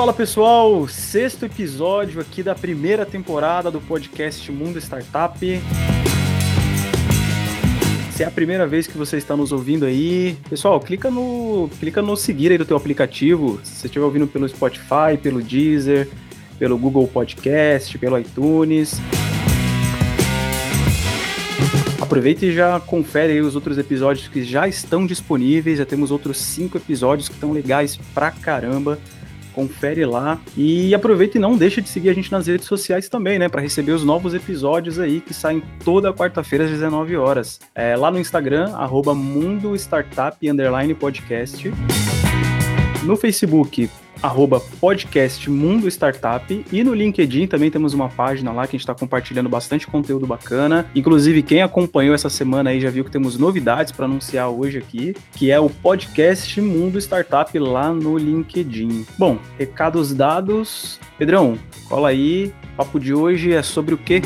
Fala pessoal, sexto episódio aqui da primeira temporada do podcast Mundo Startup. Se é a primeira vez que você está nos ouvindo aí, pessoal, clica no, clica no seguir aí do teu aplicativo. Se você estiver ouvindo pelo Spotify, pelo Deezer, pelo Google Podcast, pelo iTunes. Aproveita e já confere aí os outros episódios que já estão disponíveis. Já temos outros cinco episódios que estão legais pra caramba confere lá e aproveita e não deixa de seguir a gente nas redes sociais também, né, para receber os novos episódios aí que saem toda quarta-feira às 19 horas. É, lá no Instagram arroba Mundo Startup Podcast. No Facebook, arroba podcast Mundo Startup e no LinkedIn também temos uma página lá que a gente está compartilhando bastante conteúdo bacana. Inclusive, quem acompanhou essa semana aí já viu que temos novidades para anunciar hoje aqui, que é o podcast Mundo Startup lá no LinkedIn. Bom, recados dados. Pedrão, cola aí. O papo de hoje é sobre o quê?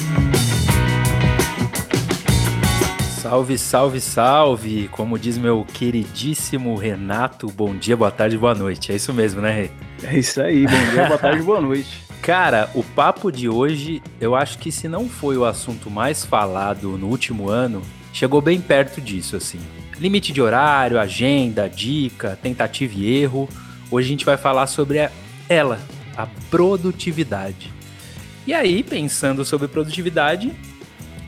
Salve, salve, salve! Como diz meu queridíssimo Renato, bom dia, boa tarde, boa noite. É isso mesmo, né, Rei? É isso aí, bom dia, boa tarde, boa noite. Cara, o papo de hoje, eu acho que se não foi o assunto mais falado no último ano, chegou bem perto disso, assim. Limite de horário, agenda, dica, tentativa e erro. Hoje a gente vai falar sobre a, ela, a produtividade. E aí, pensando sobre produtividade,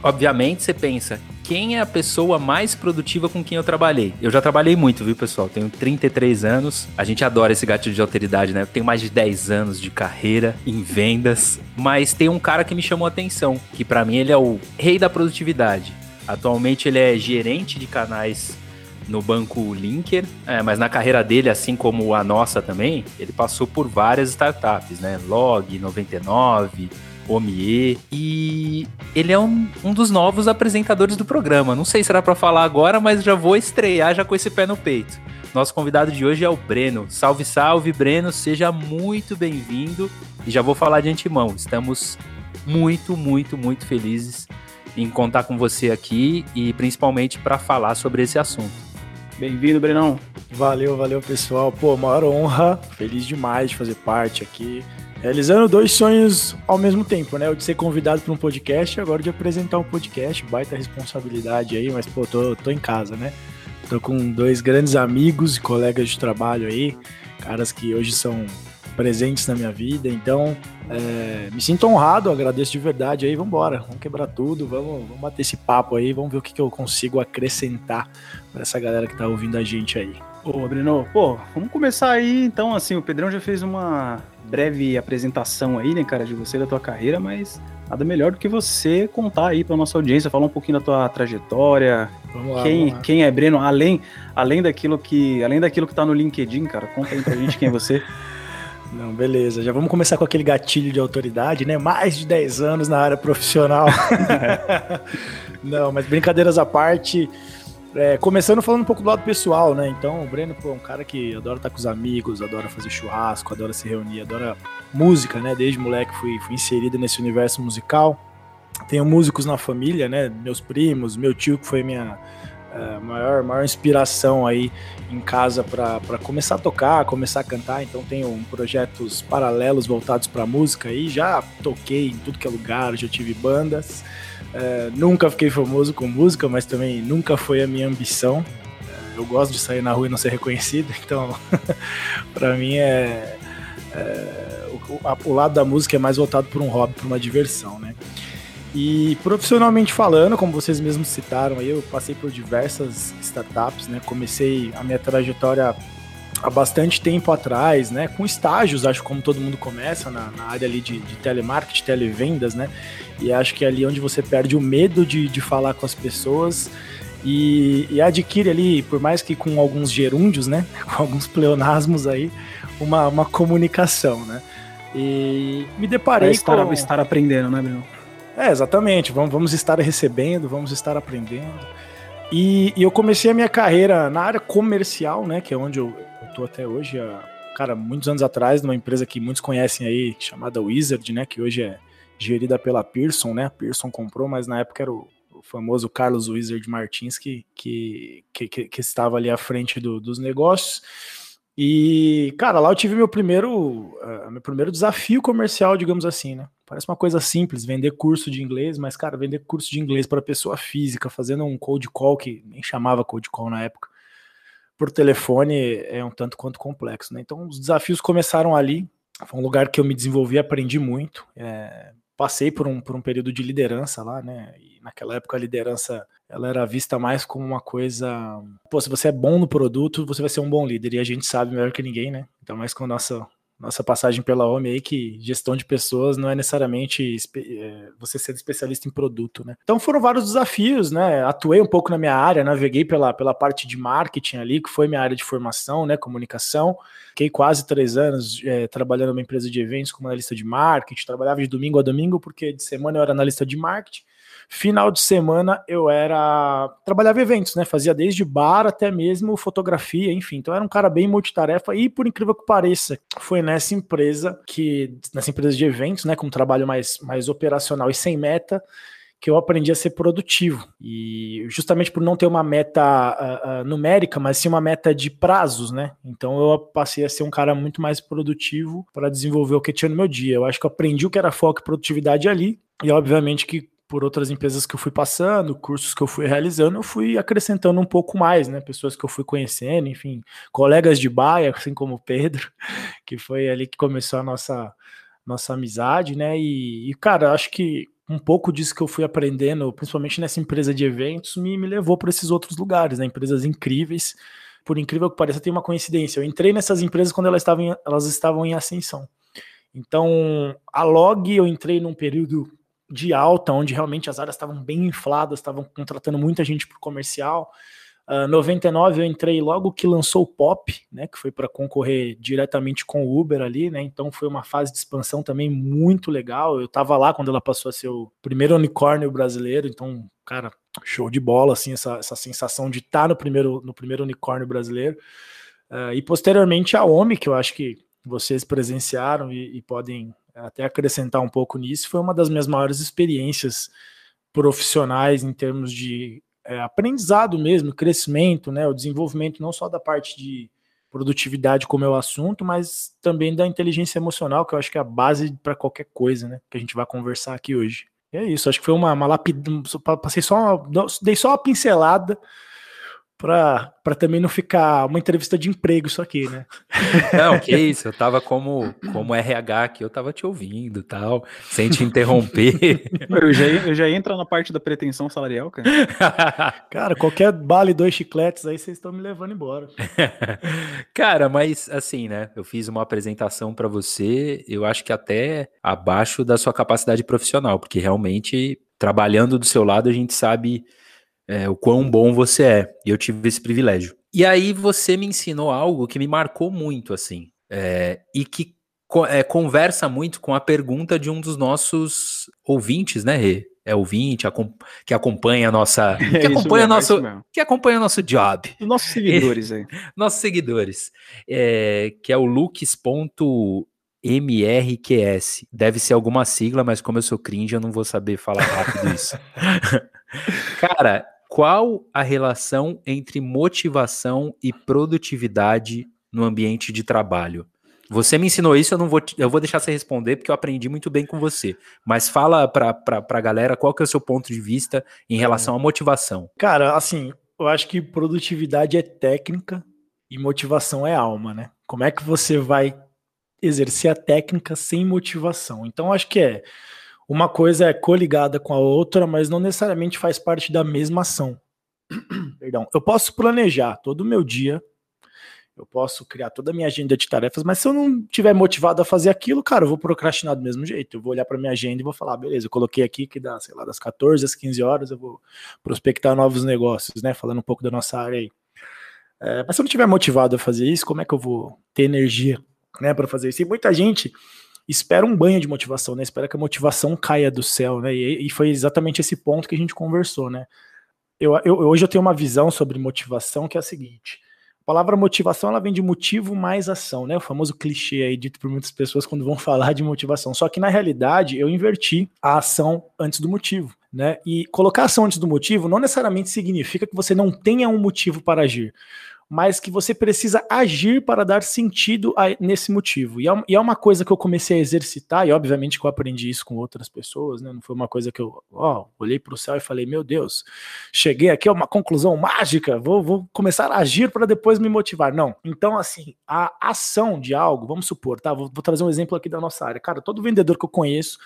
obviamente você pensa, quem é a pessoa mais produtiva com quem eu trabalhei. Eu já trabalhei muito, viu, pessoal? Tenho 33 anos. A gente adora esse gatilho de alteridade, né? Eu tenho mais de 10 anos de carreira em vendas, mas tem um cara que me chamou a atenção, que para mim ele é o rei da produtividade. Atualmente ele é gerente de canais no banco Linker, é, mas na carreira dele, assim como a nossa também, ele passou por várias startups, né? Log 99, Omie. E ele é um, um dos novos apresentadores do programa. Não sei se era para falar agora, mas já vou estrear já com esse pé no peito. Nosso convidado de hoje é o Breno. Salve, salve, Breno. Seja muito bem-vindo. E já vou falar de antemão. Estamos muito, muito, muito felizes em contar com você aqui e principalmente para falar sobre esse assunto. Bem-vindo, Brenão. Valeu, valeu, pessoal. Pô, maior honra. Feliz demais de fazer parte aqui realizando dois sonhos ao mesmo tempo, né? O de ser convidado para um podcast e agora de apresentar um podcast, baita responsabilidade aí, mas pô, tô, tô em casa, né? Tô com dois grandes amigos e colegas de trabalho aí, caras que hoje são presentes na minha vida, então é, me sinto honrado, agradeço de verdade aí, vamos embora, vamos quebrar tudo, vamos, vamos bater esse papo aí, vamos ver o que, que eu consigo acrescentar para essa galera que tá ouvindo a gente aí. Ô, Breno, pô, vamos começar aí, então, assim, o Pedrão já fez uma breve apresentação aí, né, cara, de você da tua carreira, mas nada melhor do que você contar aí para nossa audiência, falar um pouquinho da tua trajetória, lá, quem, quem é Breno, além, além daquilo que, além daquilo que tá no LinkedIn, cara, conta aí pra gente quem é você. Não, beleza. Já vamos começar com aquele gatilho de autoridade, né? Mais de 10 anos na área profissional. Não, mas brincadeiras à parte, é, começando falando um pouco do lado pessoal, né? Então, o Breno pô, é um cara que adora estar com os amigos, adora fazer churrasco, adora se reunir, adora música, né? Desde moleque fui, fui inserido nesse universo musical. Tenho músicos na família, né? Meus primos, meu tio, que foi minha é, maior, maior inspiração aí em casa para começar a tocar, começar a cantar. Então, tenho projetos paralelos voltados para música e já toquei em tudo que é lugar, já tive bandas. É, nunca fiquei famoso com música, mas também nunca foi a minha ambição. É, eu gosto de sair na rua e não ser reconhecido, então para mim é, é o, a, o, lado da música é mais voltado para um hobby, para uma diversão, né? E profissionalmente falando, como vocês mesmos citaram, eu passei por diversas startups, né? Comecei a minha trajetória há bastante tempo atrás, né? Com estágios, acho como todo mundo começa na, na área ali de, de telemarketing, televendas, né? E acho que é ali onde você perde o medo de, de falar com as pessoas e, e, adquire ali, por mais que com alguns gerúndios, né? Com alguns pleonasmos aí, uma, uma comunicação, né? E me deparei é estar, com... estar aprendendo, né, Bruno? É, exatamente. Vamos, vamos estar recebendo, vamos estar aprendendo. E, e, eu comecei a minha carreira na área comercial, né? Que é onde eu, eu tô até hoje. cara, muitos anos atrás, numa empresa que muitos conhecem aí, chamada Wizard, né? Que hoje é gerida pela Pearson, né? A Pearson comprou, mas na época era o, o famoso Carlos Wizard Martins que, que, que, que, estava ali à frente do, dos negócios. E, cara, lá eu tive meu primeiro, uh, meu primeiro desafio comercial, digamos assim, né? Parece uma coisa simples, vender curso de inglês, mas, cara, vender curso de inglês para pessoa física, fazendo um cold call, que nem chamava cold call na época, por telefone, é um tanto quanto complexo, né? Então, os desafios começaram ali. Foi um lugar que eu me desenvolvi, aprendi muito. É, passei por um, por um período de liderança lá, né? E naquela época a liderança ela era vista mais como uma coisa. Pô, se você é bom no produto, você vai ser um bom líder. E a gente sabe melhor que ninguém, né? Então, mais com a nossa nossa passagem pela OMI aí, que gestão de pessoas não é necessariamente é, você ser especialista em produto, né? Então foram vários desafios, né? Atuei um pouco na minha área, naveguei pela, pela parte de marketing ali, que foi minha área de formação, né? Comunicação. Fiquei quase três anos é, trabalhando numa empresa de eventos como analista de marketing, trabalhava de domingo a domingo, porque de semana eu era analista de marketing. Final de semana eu era. trabalhava eventos, né? Fazia desde bar até mesmo fotografia, enfim. Então era um cara bem multitarefa e, por incrível que pareça, foi nessa empresa que. nessa empresa de eventos, né? Com um trabalho mais, mais operacional e sem meta, que eu aprendi a ser produtivo. E justamente por não ter uma meta uh, uh, numérica, mas sim uma meta de prazos, né? Então eu passei a ser um cara muito mais produtivo para desenvolver o que tinha no meu dia. Eu acho que eu aprendi o que era foco e produtividade ali. E obviamente que por outras empresas que eu fui passando, cursos que eu fui realizando, eu fui acrescentando um pouco mais, né? Pessoas que eu fui conhecendo, enfim, colegas de baia, assim como o Pedro, que foi ali que começou a nossa, nossa amizade, né? E, e cara, acho que um pouco disso que eu fui aprendendo, principalmente nessa empresa de eventos, me, me levou para esses outros lugares, né? Empresas incríveis. Por incrível que pareça, tem uma coincidência. Eu entrei nessas empresas quando elas estavam em, elas estavam em ascensão. Então, a Log eu entrei num período de alta, onde realmente as áreas estavam bem infladas, estavam contratando muita gente para o comercial. Uh, 99 eu entrei logo que lançou o Pop, né, que foi para concorrer diretamente com o Uber ali, né, então foi uma fase de expansão também muito legal. Eu estava lá quando ela passou a ser o primeiro unicórnio brasileiro, então, cara, show de bola, assim, essa, essa sensação de estar tá no primeiro, no primeiro unicórnio brasileiro. Uh, e posteriormente a OMI, que eu acho que vocês presenciaram e, e podem até acrescentar um pouco nisso, foi uma das minhas maiores experiências profissionais em termos de é, aprendizado mesmo, crescimento, né, o desenvolvimento não só da parte de produtividade como é o assunto, mas também da inteligência emocional, que eu acho que é a base para qualquer coisa, né, que a gente vai conversar aqui hoje. E é isso, acho que foi uma, uma passei só, uma, dei só uma pincelada para também não ficar uma entrevista de emprego isso aqui, né? Não, que isso, eu tava como, como RH aqui, eu tava te ouvindo tal, sem te interromper. Eu já, eu já entro na parte da pretensão salarial, cara. Cara, qualquer bala e dois chicletes aí, vocês estão me levando embora. Cara, mas assim, né, eu fiz uma apresentação para você, eu acho que até abaixo da sua capacidade profissional, porque realmente, trabalhando do seu lado, a gente sabe é, o quão bom você é. E eu tive esse privilégio. E aí você me ensinou algo que me marcou muito, assim, é, e que é, conversa muito com a pergunta de um dos nossos ouvintes, né, Rê? É ouvinte, que acompanha a nossa. É que acompanha, mesmo, nosso, é que acompanha nosso job. Os nossos seguidores aí. nossos seguidores. É, que é o Lux.mrqs. Deve ser alguma sigla, mas como eu sou cringe, eu não vou saber falar rápido isso. Cara, qual a relação entre motivação e produtividade no ambiente de trabalho? Você me ensinou isso, eu não vou, eu vou deixar você responder porque eu aprendi muito bem com você. Mas fala para a galera qual que é o seu ponto de vista em relação à motivação. Cara, assim, eu acho que produtividade é técnica e motivação é alma, né? Como é que você vai exercer a técnica sem motivação? Então, acho que é uma coisa é coligada com a outra, mas não necessariamente faz parte da mesma ação. Perdão. Eu posso planejar todo o meu dia, eu posso criar toda a minha agenda de tarefas, mas se eu não tiver motivado a fazer aquilo, cara, eu vou procrastinar do mesmo jeito. Eu vou olhar para minha agenda e vou falar, beleza, eu coloquei aqui que dá, sei lá, das 14 às 15 horas eu vou prospectar novos negócios, né? Falando um pouco da nossa área aí. É, mas se eu não tiver motivado a fazer isso, como é que eu vou ter energia, né, para fazer isso? E muita gente espera um banho de motivação, né? Espera que a motivação caia do céu, né? E, e foi exatamente esse ponto que a gente conversou, né? Eu, eu, hoje eu tenho uma visão sobre motivação que é a seguinte: a palavra motivação ela vem de motivo mais ação, né? O famoso clichê aí dito por muitas pessoas quando vão falar de motivação. Só que na realidade eu inverti a ação antes do motivo. Né? E colocar ação antes do motivo não necessariamente significa que você não tenha um motivo para agir. Mas que você precisa agir para dar sentido a, nesse motivo. E é, e é, uma coisa que eu comecei a exercitar, e obviamente que eu aprendi isso com outras pessoas, né? Não foi uma coisa que eu ó, olhei para o céu e falei, meu Deus, cheguei aqui a uma conclusão mágica, vou, vou começar a agir para depois me motivar. Não. Então, assim, a ação de algo, vamos supor, tá? Vou, vou trazer um exemplo aqui da nossa área. Cara, todo vendedor que eu conheço,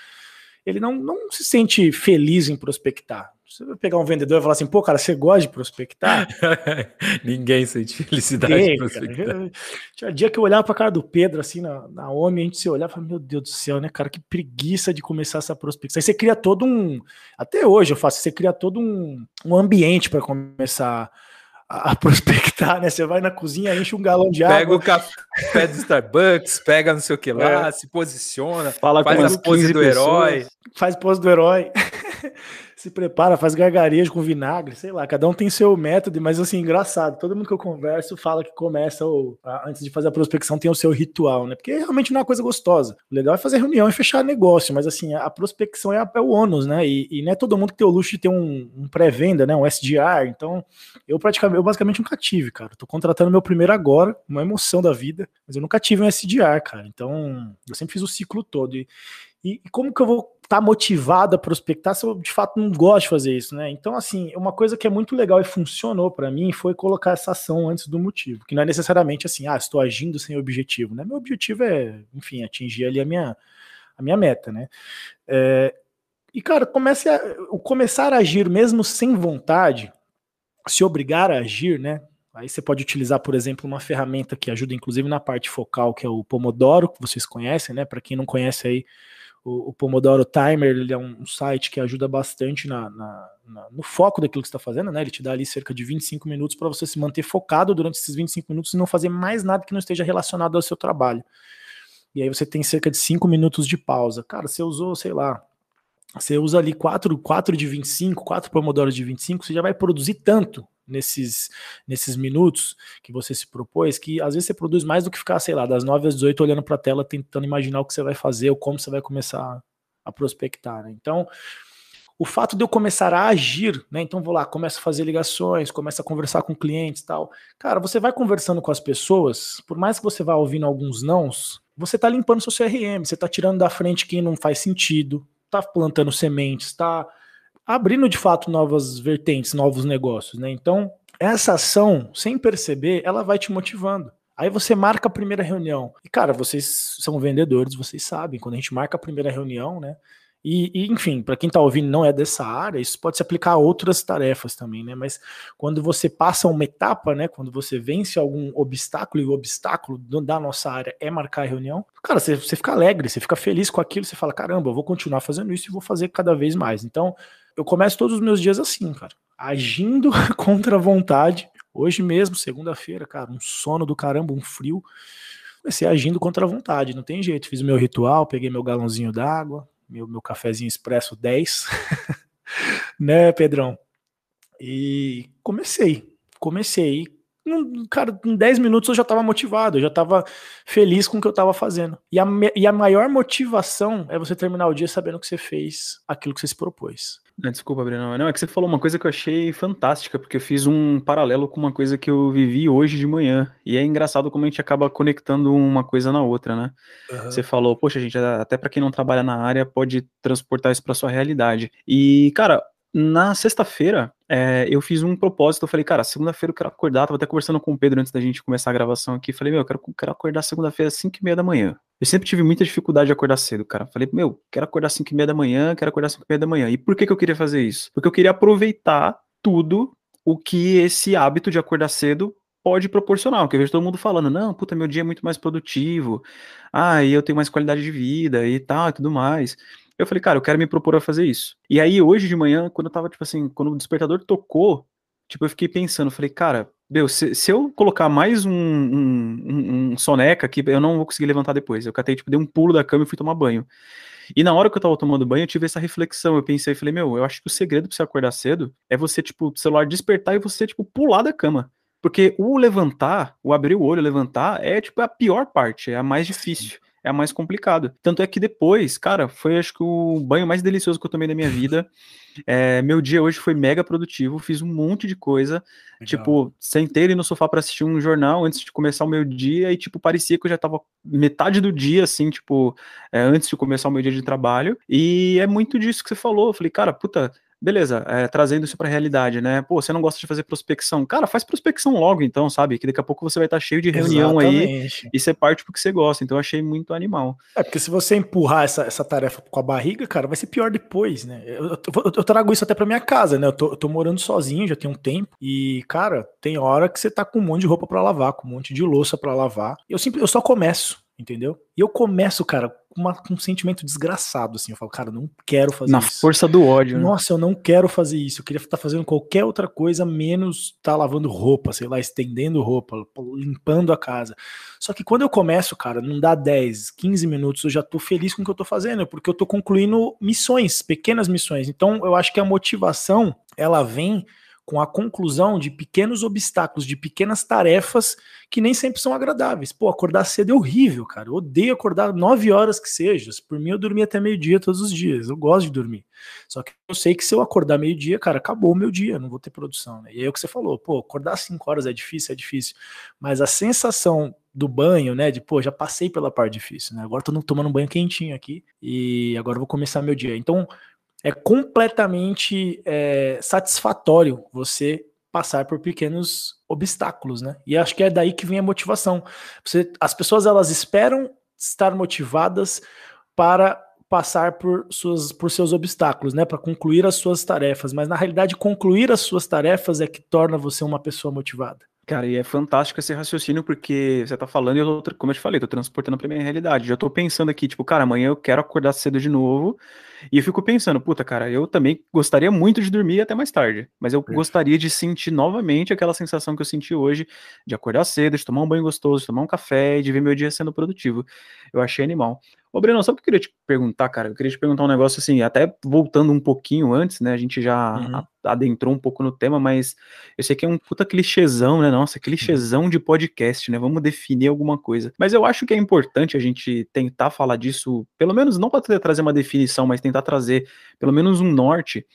ele não, não se sente feliz em prospectar. Você vai pegar um vendedor e falar assim, pô, cara, você gosta de prospectar? Ninguém sente felicidade Ninguém, de prospectar. Cara. Tinha dia que eu olhava pra cara do Pedro, assim, na, na homem, a gente se olhava e falava, meu Deus do céu, né, cara, que preguiça de começar essa prospecção. Aí você cria todo um. Até hoje eu faço, você cria todo um, um ambiente para começar a prospectar, né? Você vai na cozinha, enche um galão de água. Pega o café do Starbucks, pega não sei o que lá, é. se posiciona, fala faz a pose do pessoas, herói. Faz pose do herói. se prepara, faz gargarejo com vinagre, sei lá, cada um tem seu método, mas assim, engraçado, todo mundo que eu converso fala que começa, ou antes de fazer a prospecção, tem o seu ritual, né? Porque realmente não é uma coisa gostosa. O legal é fazer reunião e fechar negócio, mas assim, a prospecção é, a, é o ônus, né? E, e, não é todo mundo que tem o luxo de ter um, um pré-venda, né? Um SDR, então eu praticamente, eu basicamente nunca tive, cara. Tô contratando meu primeiro agora, uma emoção da vida, mas eu nunca tive um SDR, cara. Então, eu sempre fiz o ciclo todo. E, e, como que eu vou tá motivado a prospectar se eu de fato não gosto de fazer isso, né? Então, assim, uma coisa que é muito legal e funcionou para mim foi colocar essa ação antes do motivo, que não é necessariamente assim, ah, estou agindo sem objetivo, né? Meu objetivo é, enfim, atingir ali a minha, a minha meta, né? É, e, cara, comece a, o começar a agir mesmo sem vontade, se obrigar a agir, né? Aí você pode utilizar, por exemplo, uma ferramenta que ajuda, inclusive, na parte focal, que é o Pomodoro, que vocês conhecem, né? Para quem não conhece aí, o, o, Pomodoro Timer ele é um, site que ajuda bastante na, na, na, no foco daquilo que está fazendo, né? Ele te dá ali cerca de 25 minutos para você se manter focado durante esses 25 minutos e não fazer mais nada que não esteja relacionado ao seu trabalho. E aí você tem cerca de 5 minutos de pausa. Cara, você usou, sei lá, você usa ali 4, 4 de 25, 4 Pomodoros de 25, você já vai produzir tanto nesses, nesses minutos que você se propôs, que às vezes você produz mais do que ficar, sei lá, das 9 às 18 olhando para a tela, tentando imaginar o que você vai fazer ou como você vai começar a prospectar. Né? Então, o fato de eu começar a agir, né? Então vou lá, começo a fazer ligações, começo a conversar com clientes tal. Cara, você vai conversando com as pessoas, por mais que você vá ouvindo alguns nãos, você tá limpando seu CRM, você tá tirando da frente quem não faz sentido, tá plantando sementes, tá abrindo de fato novas vertentes, novos negócios, né? Então, essa ação, sem perceber, ela vai te motivando. Aí você marca a primeira reunião. E, cara, vocês são vendedores, vocês sabem, quando a gente marca a primeira reunião, né? E, e enfim, para quem está ouvindo não é dessa área, isso pode se aplicar a outras tarefas também, né? Mas quando você passa uma etapa, né? Quando você vence algum obstáculo, e o obstáculo da nossa área é marcar a reunião, cara, você, você fica alegre, você fica feliz com aquilo, você fala: caramba, eu vou continuar fazendo isso e vou fazer cada vez mais. Então, eu começo todos os meus dias assim, cara, agindo contra a vontade. Hoje mesmo, segunda-feira, cara, um sono do caramba, um frio. Comecei agindo contra a vontade, não tem jeito. Fiz o meu ritual, peguei meu galãozinho d'água, meu, meu cafezinho expresso 10, né, Pedrão? E comecei, comecei. Cara, em 10 minutos eu já estava motivado, eu já estava feliz com o que eu estava fazendo. E a, e a maior motivação é você terminar o dia sabendo que você fez aquilo que você se propôs. Não, desculpa, Breno. Não, é que você falou uma coisa que eu achei fantástica, porque eu fiz um paralelo com uma coisa que eu vivi hoje de manhã. E é engraçado como a gente acaba conectando uma coisa na outra, né? Uhum. Você falou, poxa, gente, até para quem não trabalha na área pode transportar isso para sua realidade. E, cara, na sexta-feira, é, eu fiz um propósito. Eu falei, cara, segunda-feira eu quero acordar. Tava até conversando com o Pedro antes da gente começar a gravação aqui. Falei, meu, eu quero, quero acordar segunda-feira às 5 e meia da manhã. Eu sempre tive muita dificuldade de acordar cedo, cara. Falei, meu, quero acordar às 5 e meia da manhã, quero acordar às 5 e meia da manhã. E por que, que eu queria fazer isso? Porque eu queria aproveitar tudo o que esse hábito de acordar cedo pode proporcionar. Porque eu vejo todo mundo falando, não, puta, meu dia é muito mais produtivo. Ah, e eu tenho mais qualidade de vida e tal e tudo mais. Eu falei, cara, eu quero me propor a fazer isso. E aí, hoje de manhã, quando eu tava, tipo assim, quando o despertador tocou, tipo, eu fiquei pensando, falei, cara, meu, se, se eu colocar mais um, um, um, um, soneca aqui, eu não vou conseguir levantar depois. Eu catei, tipo, dei um pulo da cama e fui tomar banho. E na hora que eu tava tomando banho, eu tive essa reflexão. Eu pensei, falei, meu, eu acho que o segredo pra você acordar cedo é você, tipo, o celular despertar e você, tipo, pular da cama. Porque o levantar, o abrir o olho, levantar, é, tipo, a pior parte, é a mais difícil. É mais complicada. Tanto é que depois, cara, foi acho que o banho mais delicioso que eu tomei na minha vida. É, meu dia hoje foi mega produtivo, fiz um monte de coisa. Legal. Tipo, sentei ali no sofá para assistir um jornal antes de começar o meu dia e, tipo, parecia que eu já tava metade do dia, assim, tipo, é, antes de começar o meu dia de trabalho. E é muito disso que você falou. Eu falei, cara, puta, beleza, é, trazendo isso para a realidade, né? Pô, você não gosta de fazer prospecção. Cara, faz prospecção logo, então, sabe? Que daqui a pouco você vai estar tá cheio de reunião Exatamente. aí e você parte porque você gosta. Então, eu achei muito animal. É, porque se você empurrar essa, essa tarefa com a barriga, cara, vai ser pior depois, né? Eu, eu, eu trago isso até para minha casa, né? Eu tô, eu tô, morando sozinho, já tem um tempo. E, cara, tem hora que você tá com um monte de roupa para lavar, com um monte de louça para lavar. Eu, sempre, eu só começo entendeu? E eu começo, cara, com, uma, com um sentimento desgraçado, assim. Eu falo, cara, não quero fazer Na isso. Na força do ódio. Né? Nossa, eu não quero fazer isso. Eu queria estar fazendo qualquer outra coisa, menos estar tá lavando roupa, sei lá, estendendo roupa, limpando a casa. Só que quando eu começo, cara, não dá 10, 15 minutos, eu já tô feliz com o que eu tô fazendo, porque eu tô concluindo missões, pequenas missões. Então, eu acho que a motivação, ela vem com a conclusão de pequenos obstáculos, de pequenas tarefas que nem sempre são agradáveis. Pô, acordar cedo é horrível, cara. Eu odeio acordar nove horas que seja. Por mim, eu dormia até meio-dia todos os dias. Eu gosto de dormir. Só que eu sei que se eu acordar meio-dia, cara, acabou o meu dia, não vou ter produção. Né? E aí é o que você falou, pô, acordar cinco horas é difícil, é difícil. Mas a sensação do banho, né? De, pô, já passei pela parte difícil, né? Agora tô tomando um banho quentinho aqui e agora vou começar meu dia. Então, é completamente é, satisfatório você passar por pequenos obstáculos, né? E acho que é daí que vem a motivação. Você, as pessoas elas esperam estar motivadas para passar por, suas, por seus obstáculos, né? Para concluir as suas tarefas. Mas na realidade, concluir as suas tarefas é que torna você uma pessoa motivada. Cara, e é fantástico esse raciocínio, porque você tá falando e eu tô, como eu te falei, tô transportando pra minha realidade. Já tô pensando aqui, tipo, cara, amanhã eu quero acordar cedo de novo. E eu fico pensando, puta, cara, eu também gostaria muito de dormir até mais tarde. Mas eu gostaria de sentir novamente aquela sensação que eu senti hoje de acordar cedo, de tomar um banho gostoso, de tomar um café e de ver meu dia sendo produtivo. Eu achei animal. Ô, Breno, sabe o que eu queria te perguntar, cara? Eu queria te perguntar um negócio assim, até voltando um pouquinho antes, né? A gente já uhum. adentrou um pouco no tema, mas eu sei que é um puta clichêzão, né? Nossa, clichêzão de podcast, né? Vamos definir alguma coisa. Mas eu acho que é importante a gente tentar falar disso, pelo menos não para trazer uma definição, mas tentar trazer pelo menos um norte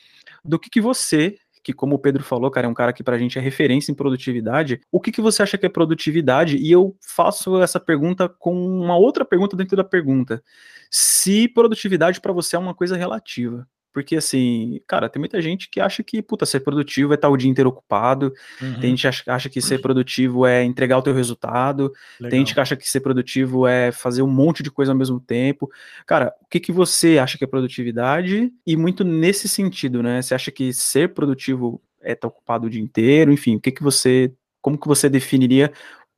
do que, que você que, como o Pedro falou, cara, é um cara que pra gente é referência em produtividade. O que, que você acha que é produtividade? E eu faço essa pergunta com uma outra pergunta dentro da pergunta. Se produtividade para você é uma coisa relativa. Porque, assim, cara, tem muita gente que acha que, puta, ser produtivo é estar o dia inteiro ocupado. Uhum. Tem gente que acha, que ser produtivo é entregar o teu resultado. Legal. Tem gente que acha que ser produtivo é fazer um monte de coisa ao mesmo tempo. Cara, o que, que você acha que é produtividade? E muito nesse sentido, né? Você acha que ser produtivo é estar ocupado o dia inteiro? Enfim, o que, que você. Como que você definiria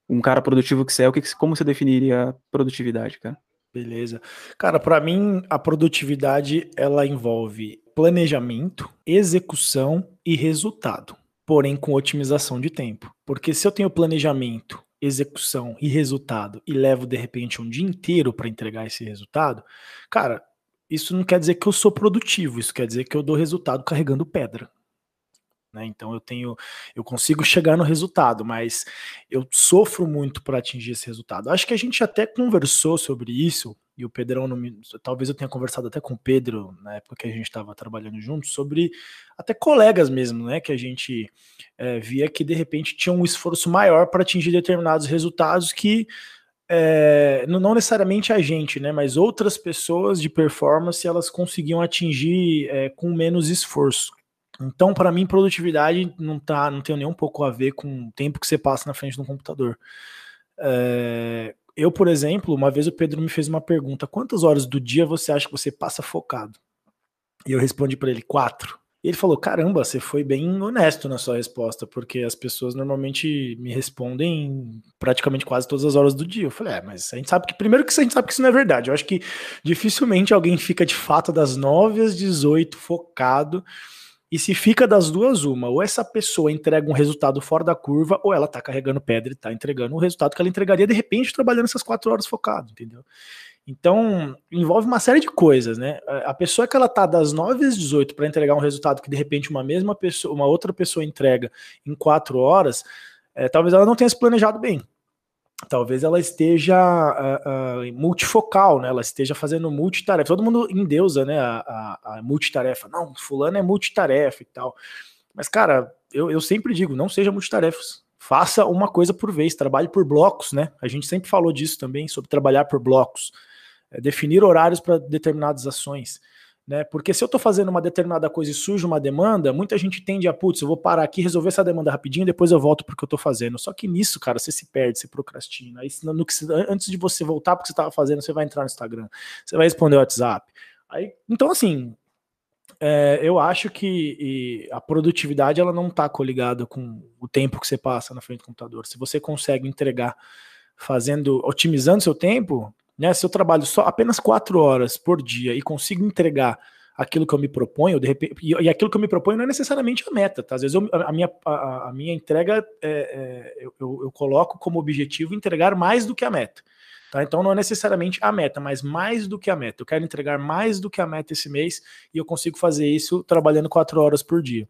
um cara produtivo que você é? O que, que como você definiria produtividade, cara? Beleza. Cara, para mim a produtividade ela envolve planejamento, execução e resultado, porém com otimização de tempo. Porque se eu tenho planejamento, execução e resultado e levo de repente um dia inteiro para entregar esse resultado, cara, isso não quer dizer que eu sou produtivo, isso quer dizer que eu dou resultado carregando pedra. Né? Então eu tenho, eu consigo chegar no resultado, mas eu sofro muito para atingir esse resultado. Acho que a gente até conversou sobre isso e o Pedrão, me, talvez eu tenha conversado até com o Pedro na época que a gente estava trabalhando juntos sobre até colegas mesmo, né, que a gente é, via que de repente tinha um esforço maior para atingir determinados resultados que é, não necessariamente a gente, né, mas outras pessoas de performance elas conseguiam atingir é, com menos esforço. Então, para mim, produtividade não tá, não tem nem um pouco a ver com o tempo que você passa na frente do computador. É, eu, por exemplo, uma vez o Pedro me fez uma pergunta: quantas horas do dia você acha que você passa focado? E eu respondi para ele quatro. E ele falou: caramba, você foi bem honesto na sua resposta, porque as pessoas normalmente me respondem praticamente quase todas as horas do dia. Eu falei: é, mas a gente sabe que, primeiro que a gente sabe que isso não é verdade. Eu acho que dificilmente alguém fica de fato das 9 às 18 focado e se fica das duas, uma, ou essa pessoa entrega um resultado fora da curva, ou ela tá carregando pedra e tá entregando um resultado que ela entregaria de repente trabalhando essas quatro horas focado, entendeu? Então, envolve uma série de coisas, né? A pessoa que ela tá das 9 às 18 para entregar um resultado que de repente uma mesma pessoa, uma outra pessoa entrega em quatro horas, é, talvez ela não tenha se planejado bem. Talvez ela esteja uh, uh, multifocal, né? Ela esteja fazendo multitarefa. Todo mundo endeusa, né? A, a, a, multitarefa. Não, fulano é multitarefa e tal. Mas, cara, eu, eu sempre digo, não seja multitarefas. Faça uma coisa por vez, trabalhe por blocos, né? A gente sempre falou disso também, sobre trabalhar por blocos. É definir horários para determinadas ações. Né? Porque se eu estou fazendo uma determinada coisa e surge uma demanda, muita gente tende a, putz, eu vou parar aqui, resolver essa demanda rapidinho, depois eu volto porque eu estou fazendo. Só que nisso, cara, você se perde, você procrastina. Aí, no que, antes de você voltar para o que você estava fazendo, você vai entrar no Instagram, você vai responder o WhatsApp. Aí, então, assim, é, eu acho que a produtividade ela não está coligada com o tempo que você passa na frente do computador. Se você consegue entregar fazendo, otimizando seu tempo, né? Se eu trabalho só apenas quatro horas por dia e consigo entregar aquilo que eu me proponho, de repente, e, aquilo que eu me proponho não é necessariamente a meta, tá? Às vezes eu, a, minha, a, a, minha entrega é, é, eu, eu, coloco como objetivo entregar mais do que a meta. Tá? Então não é necessariamente a meta, mas mais do que a meta. Eu quero entregar mais do que a meta esse mês e eu consigo fazer isso trabalhando quatro horas por dia.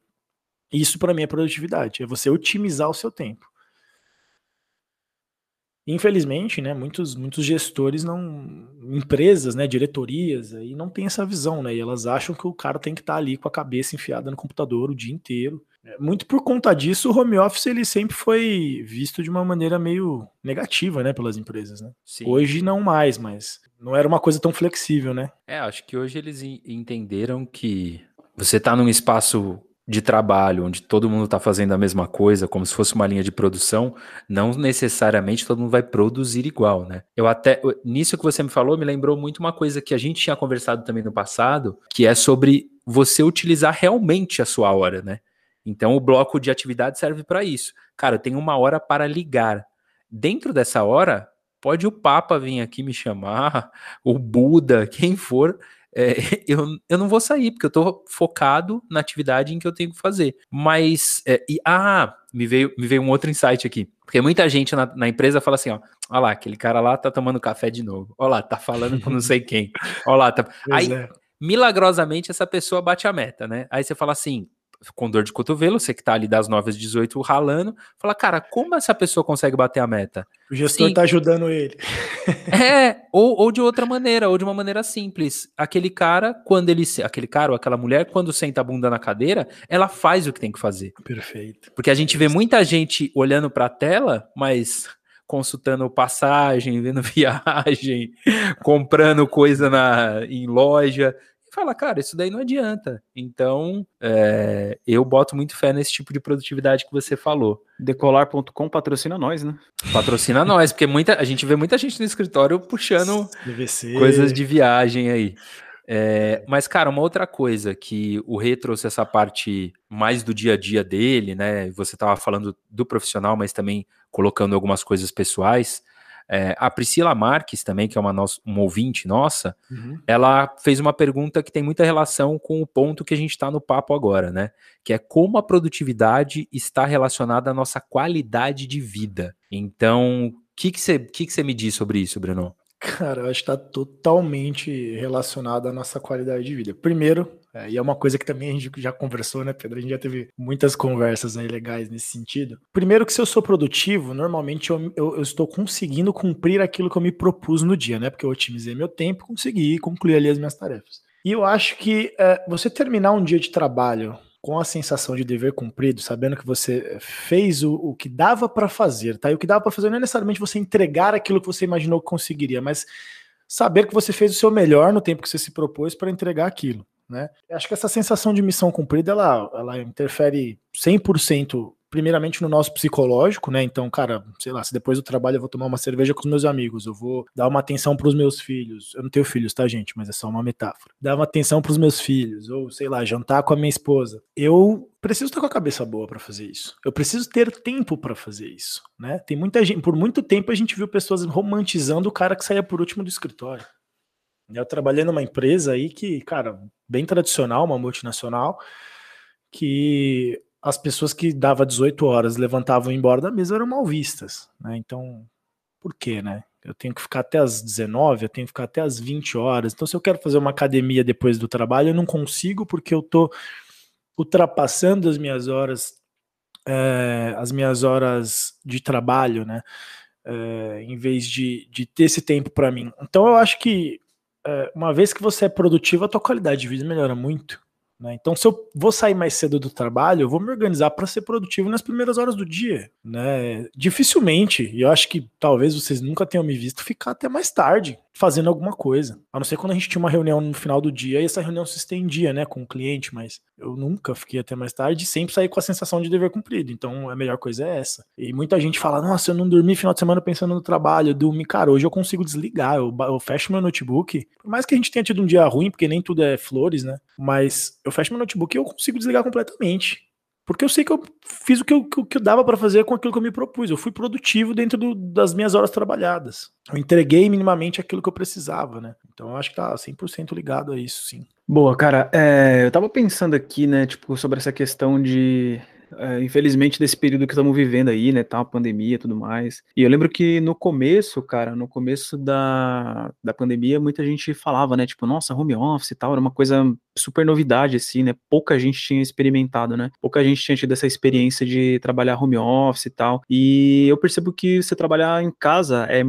Isso para mim é produtividade, é você otimizar o seu tempo. Infelizmente, né, muitos, muitos gestores não, empresas, né, diretorias, aí não tem essa visão, né, e elas acham que o cara tem que estar tá ali com a cabeça enfiada no computador o dia inteiro. É, muito por conta disso, o home office ele sempre foi visto de uma maneira meio negativa, né, pelas empresas, né. Hoje não mais, mas não era uma coisa tão flexível, né. É, acho que hoje eles entenderam que você está num espaço de trabalho, onde todo mundo está fazendo a mesma coisa, como se fosse uma linha de produção, não necessariamente todo mundo vai produzir igual, né? Eu até nisso que você me falou me lembrou muito uma coisa que a gente tinha conversado também no passado, que é sobre você utilizar realmente a sua hora, né? Então o bloco de atividade serve para isso. Cara, eu tenho uma hora para ligar. Dentro dessa hora, pode o Papa vir aqui me chamar, o Buda, quem for, é, eu, eu não vou sair, porque eu tô focado na atividade em que eu tenho que fazer. Mas, é, e, ah, me veio, me veio um outro insight aqui. Porque muita gente na, na empresa fala assim, ó, olha lá, aquele cara lá tá tomando café de novo. Olha lá, tá falando com não sei quem. Olha lá, tá... Aí, é. milagrosamente, essa pessoa bate a meta, né? Aí você fala assim, com dor de cotovelo, você que tá ali das 9 às 18 ralando, fala, cara, como essa pessoa consegue bater a meta? O gestor Sim. tá ajudando ele. é, ou, ou de outra maneira, ou de uma maneira simples. Aquele cara, quando ele, aquele cara ou aquela mulher, quando senta a bunda na cadeira, ela faz o que tem que fazer. Perfeito. Porque a gente vê muita gente olhando para a tela, mas consultando passagem, vendo viagem, comprando coisa na, em loja fala, cara, isso daí não adianta. Então, é, eu boto muito fé nesse tipo de produtividade que você falou. Decolar.com patrocina nós, né? Patrocina nós, porque muita, a gente vê muita gente no escritório puxando coisas de viagem aí. É, mas, cara, uma outra coisa que o Rê trouxe essa parte mais do dia a dia dele, né? Você estava falando do profissional, mas também colocando algumas coisas pessoais. É, a Priscila Marques, também, que é uma, nossa, uma ouvinte nossa, uhum. ela fez uma pergunta que tem muita relação com o ponto que a gente está no papo agora, né? Que é como a produtividade está relacionada à nossa qualidade de vida. Então, o que você que que que me diz sobre isso, Bruno? Cara, eu acho que está totalmente relacionado à nossa qualidade de vida. Primeiro, é, e é uma coisa que também a gente já conversou, né, Pedro? A gente já teve muitas conversas aí legais nesse sentido. Primeiro que se eu sou produtivo, normalmente eu, eu, eu, estou conseguindo cumprir aquilo que eu me propus no dia, né? Porque eu otimizei meu tempo, consegui concluir ali as minhas tarefas. E eu acho que é, você terminar um dia de trabalho com a sensação de dever cumprido, sabendo que você fez o, o que dava para fazer, tá? E o que dava para fazer não é necessariamente você entregar aquilo que você imaginou que conseguiria, mas saber que você fez o seu melhor no tempo que você se propôs para entregar aquilo né? Acho que essa sensação de missão cumprida, ela, ela interfere 100% primeiramente no nosso psicológico, né? Então, cara, sei lá, se depois do trabalho eu vou tomar uma cerveja com os meus amigos, eu vou dar uma atenção para os meus filhos. Eu não tenho filhos, tá, gente? Mas é só uma metáfora. Dar uma atenção para os meus filhos, ou sei lá, jantar com a minha esposa. Eu preciso estar com a cabeça boa para fazer isso. Eu preciso ter tempo para fazer isso, né? Tem muita gente, por muito tempo a gente viu pessoas romantizando o cara que saía por último do escritório. Eu trabalhei numa empresa aí que, cara, bem tradicional, uma multinacional, que as pessoas que dava 18 horas levantavam embora da mesa eram mal vistas, né? Então, por quê, né? Eu tenho que ficar até as 19, eu tenho que ficar até as 20 horas. Então, se eu quero fazer uma academia depois do trabalho, eu não consigo porque eu tô ultrapassando as minhas horas, é, as minhas horas de trabalho, né? é, em vez de, de ter esse tempo para mim. Então eu acho que uma vez que você é produtivo, a tua qualidade de vida melhora muito. Né? Então, se eu vou sair mais cedo do trabalho, eu vou me organizar para ser produtivo nas primeiras horas do dia. Né? Dificilmente, e eu acho que talvez vocês nunca tenham me visto ficar até mais tarde fazendo alguma coisa. A não ser quando a gente tinha uma reunião no final do dia e essa reunião se estendia, né, com o cliente, mas eu nunca fiquei até mais tarde sempre saí com a sensação de dever cumprido. Então a melhor coisa é essa. E muita gente fala: "Nossa, eu não dormi final de semana pensando no trabalho, eu dormi, cara, hoje eu consigo desligar, eu, eu fecho meu notebook. Por mais que a gente tenha tido um dia ruim, porque nem tudo é flores, né? Mas eu fecho meu notebook e eu consigo desligar completamente. Porque eu sei que eu fiz o que eu, que eu dava para fazer com aquilo que eu me propus. Eu fui produtivo dentro do, das minhas horas trabalhadas. Eu entreguei minimamente aquilo que eu precisava, né? Então eu acho que tá 100% ligado a isso, sim. Boa, cara. É, eu tava pensando aqui, né, tipo, sobre essa questão de é, infelizmente, desse período que estamos vivendo aí, né, tal, pandemia e tudo mais. E eu lembro que no começo, cara, no começo da, da pandemia, muita gente falava, né, tipo, nossa, home office e tal, era uma coisa super novidade, assim, né, pouca gente tinha experimentado, né, pouca gente tinha tido essa experiência de trabalhar home office e tal. E eu percebo que você trabalhar em casa é,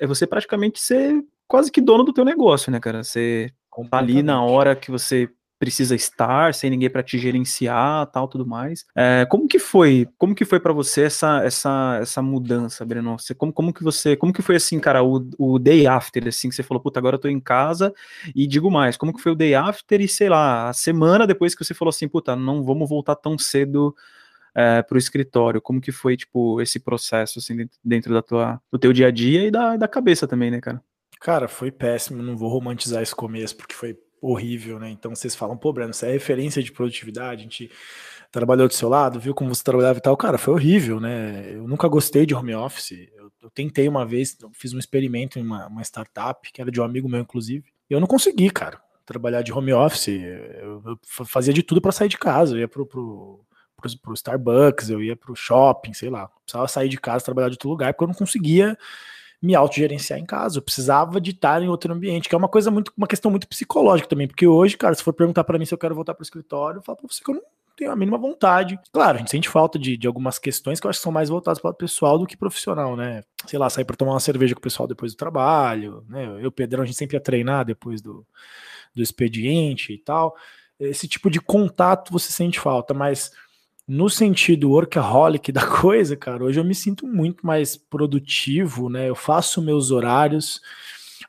é você praticamente ser quase que dono do teu negócio, né, cara? Você tá ali na hora que você precisa estar, sem ninguém para te gerenciar, tal, tudo mais. É, como que foi? Como que foi para você essa essa essa mudança, Breno? Você, como como que você, como que foi assim, cara, o, o day after, assim, que você falou, puta, agora eu tô em casa e digo mais, como que foi o day after e sei lá, a semana depois que você falou assim, puta, não vamos voltar tão cedo é, para o escritório? Como que foi, tipo, esse processo, assim, dentro da tua, do teu dia a dia e da, da cabeça também, né, cara? Cara, foi péssimo, não vou romantizar esse começo, porque foi horrível, né? Então vocês falam, pô, Breno, você é referência de produtividade, a gente trabalhou do seu lado, viu como você trabalhava e tal. Cara, foi horrível, né? Eu nunca gostei de home office. Eu, eu tentei uma vez, fiz um experimento em uma, uma, startup, que era de um amigo meu, inclusive, e eu não consegui, cara, trabalhar de home office. Eu, eu fazia de tudo para sair de casa. Eu ia pro, pro, Starbucks, eu ia pro shopping, sei lá. Precisava sair de casa, trabalhar de outro lugar, porque eu não conseguia me autogerenciar em casa. Eu precisava de estar em outro ambiente, que é uma coisa muito, uma questão muito psicológica também, porque hoje, cara, se for perguntar para mim se eu quero voltar para o escritório, eu falo para você que eu não tenho a mínima vontade. Claro, a gente sente falta de, de algumas questões que eu acho que são mais voltadas para o pessoal do que profissional, né? Sei lá, sair para tomar uma cerveja com o pessoal depois do trabalho, né? Eu Pedrão, a gente sempre ia treinar depois do, do expediente e tal. Esse tipo de contato você sente falta, mas no sentido workaholic da coisa, cara, hoje eu me sinto muito mais produtivo, né? Eu faço meus horários,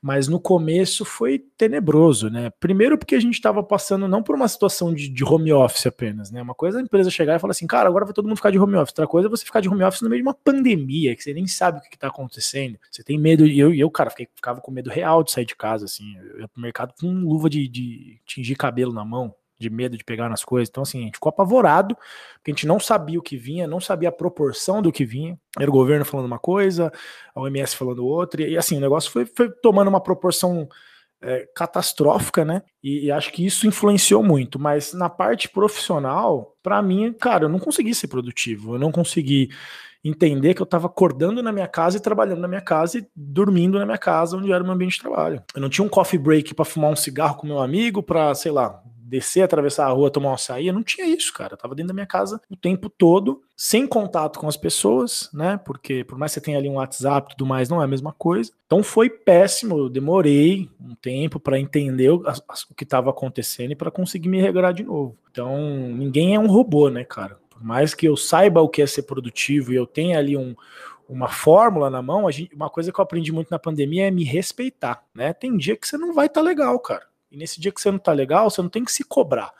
mas no começo foi tenebroso, né? Primeiro porque a gente estava passando não por uma situação de, de, home office apenas, né? Uma coisa é a empresa chegar e falar assim, cara, agora vai todo mundo ficar de home office. Outra coisa é você ficar de home office no meio de uma pandemia, que você nem sabe o que, está acontecendo. Você tem medo, e eu, eu cara, fiquei, ficava com medo real de sair de casa, assim. Eu ia pro mercado com luva de, de tingir cabelo na mão, de medo de pegar nas coisas. Então, assim, a gente ficou apavorado, porque a gente não sabia o que vinha, não sabia a proporção do que vinha. Era o governo falando uma coisa, a OMS falando outra, e assim, o negócio foi, foi tomando uma proporção é, catastrófica, né? E, e, acho que isso influenciou muito. Mas na parte profissional, para mim, cara, eu não consegui ser produtivo, eu não consegui entender que eu estava acordando na minha casa e trabalhando na minha casa e dormindo na minha casa, onde era o meu ambiente de trabalho. Eu não tinha um coffee break para fumar um cigarro com meu amigo, para, sei lá, descer, atravessar a rua, tomar uma açaí, eu não tinha isso, cara. Eu tava dentro da minha casa o tempo todo, sem contato com as pessoas, né? Porque por mais que você tenha ali um WhatsApp e tudo mais, não é a mesma coisa. Então foi péssimo, eu demorei um tempo para entender o, o que estava acontecendo e para conseguir me regrar de novo. Então, ninguém é um robô, né, cara? Por mais que eu saiba o que é ser produtivo e eu tenha ali um, uma fórmula na mão, gente, uma coisa que eu aprendi muito na pandemia é me respeitar, né? Tem dia que você não vai estar tá legal, cara. E nesse dia que você não tá legal, você não tem que se cobrar.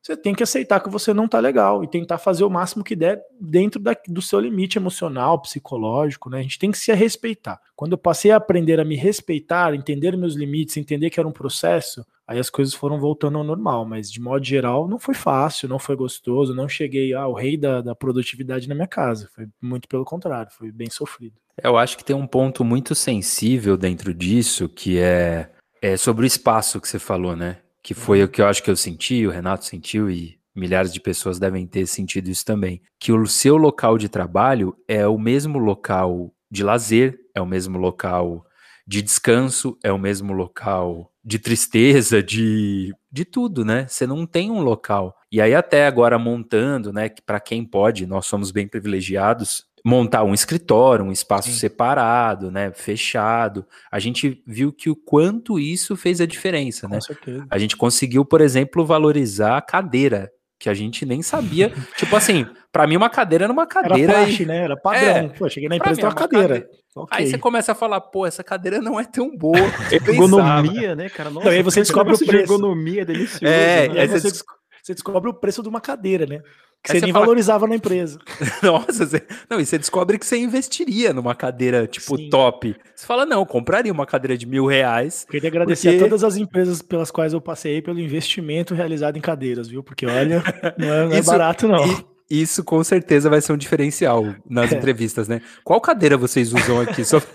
Você tem que aceitar que você não tá legal e tentar fazer o máximo que der dentro da, do seu limite emocional, psicológico, né? A gente tem que se respeitar. Quando eu passei a aprender a me respeitar, entender meus limites, entender que era um processo, aí as coisas foram voltando ao normal. Mas de modo geral, não foi fácil, não foi gostoso, não cheguei ao ah, rei da, da produtividade na minha casa. Foi muito pelo contrário, foi bem sofrido. Eu acho que tem um ponto muito sensível dentro disso, que é é sobre o espaço que você falou, né? Que foi uhum. o que eu acho que eu senti, o Renato sentiu e milhares de pessoas devem ter sentido isso também. Que o seu local de trabalho é o mesmo local de lazer, é o mesmo local de descanso, é o mesmo local de tristeza, de, de tudo, né? Você não tem um local. E aí até agora montando, né, que para quem pode, nós somos bem privilegiados, montar um escritório, um espaço Sim. separado, né, fechado. A gente viu que o quanto isso fez a diferença, Com né? Certeza. A gente conseguiu, por exemplo, valorizar a cadeira, que a gente nem sabia. tipo assim, para mim uma cadeira era uma cadeira. Era praxe, e... né? Era padrão. É, pô, cheguei na empresa e uma cadeira. cadeira. Okay. Aí você começa a falar, pô, essa cadeira não é tão boa. ergonomia, né, cara? Nossa, aí você descobre o preço. De ergonomia delicioso. É, né? aí você, des... você descobre o preço de uma cadeira, né? Que você, você nem fala... valorizava na empresa. Nossa, você... não, e você descobre que você investiria numa cadeira, tipo, Sim. top. Você fala, não, compraria uma cadeira de mil reais. Queria agradecer porque... a todas as empresas pelas quais eu passei pelo investimento realizado em cadeiras, viu? Porque, olha, não é, não é Isso... barato, não. E isso com certeza vai ser um diferencial nas é. entrevistas, né? Qual cadeira vocês usam aqui? Só...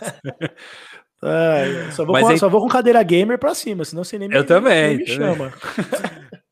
Só, vou com, aí... só, vou com, cadeira gamer pra cima, senão você nem me, eu também, nem me chama.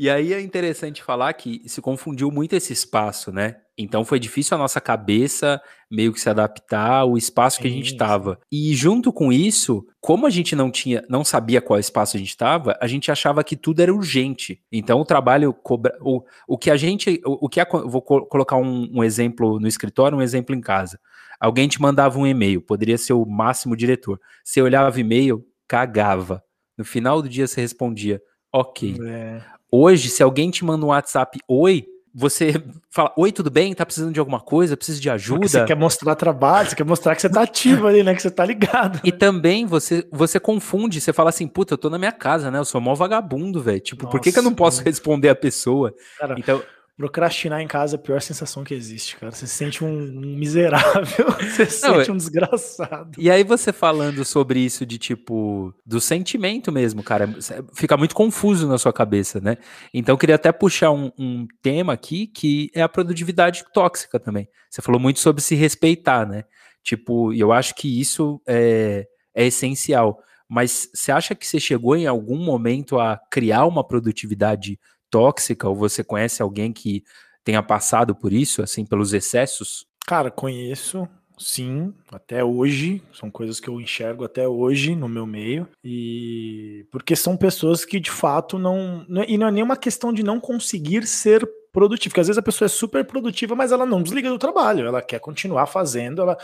E aí é interessante falar que se confundiu muito esse espaço, né? Então foi difícil a nossa cabeça meio que se adaptar ao espaço que a gente estava. E junto com isso, como a gente não tinha, não sabia qual espaço a gente estava, a gente achava que tudo era urgente. Então o trabalho cobra, o, o que a gente, o, o que a, vou colocar um, um exemplo no escritório, um exemplo em casa. Alguém te mandava um e-mail, poderia ser o máximo diretor. Você olhava o e-mail, cagava. No final do dia você respondia, ok. É. Hoje, se alguém te manda um WhatsApp, oi, você fala, oi, tudo bem? Tá precisando de alguma coisa? Precisa de ajuda? Porque você quer mostrar trabalho, você quer mostrar que você tá ativo ali, né? Que você tá ligado. E também você, você confunde, você fala assim, puta, eu tô na minha casa, né? Eu sou mó vagabundo, velho. Tipo, Nossa, por que, que eu não posso responder a pessoa? Cara, então, Procrastinar em casa é a pior sensação que existe, cara. Você se sente um, um miserável, você se Não, sente um desgraçado. E aí você falando sobre isso de tipo, do sentimento mesmo, cara, fica muito confuso na sua cabeça, né? Então eu queria até puxar um, um tema aqui que é a produtividade tóxica também. Você falou muito sobre se respeitar, né? Tipo, eu acho que isso é, é essencial. Mas você acha que você chegou em algum momento a criar uma produtividade tóxica ou você conhece alguém que tenha passado por isso, assim, pelos excessos? Cara, conheço, sim, até hoje, são coisas que eu enxergo até hoje no meu meio, e porque são pessoas que de fato não, e não é nenhuma questão de não conseguir ser produtivo, porque às vezes a pessoa é super produtiva, mas ela não desliga do trabalho, ela quer continuar fazendo, ela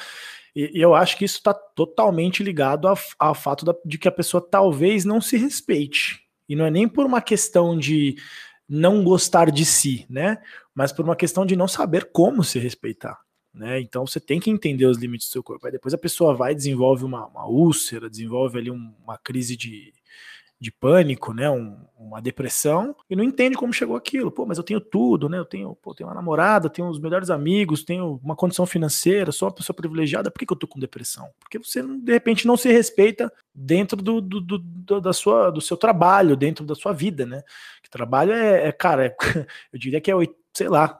e, eu acho que isso está totalmente ligado ao, ao fato da, de que a pessoa talvez não se respeite. E não é nem por uma questão de não gostar de si, né? Mas por uma questão de não saber como se respeitar. Né? Então você tem que entender os limites do seu corpo. Aí depois a pessoa vai desenvolve uma, uma úlcera, desenvolve ali um, uma crise de, de pânico, né? Um, uma depressão, e não entende como chegou aquilo. Pô, mas eu tenho tudo, né? Eu tenho, pô, tenho uma namorada, tenho os melhores amigos, tenho uma condição financeira, sou uma pessoa privilegiada. Por que, que eu tô com depressão? Porque você, de repente, não se respeita dentro do, do, do, da sua, do seu trabalho, dentro da sua vida, né? Que trabalho é, é cara, é, eu diria que é sei lá,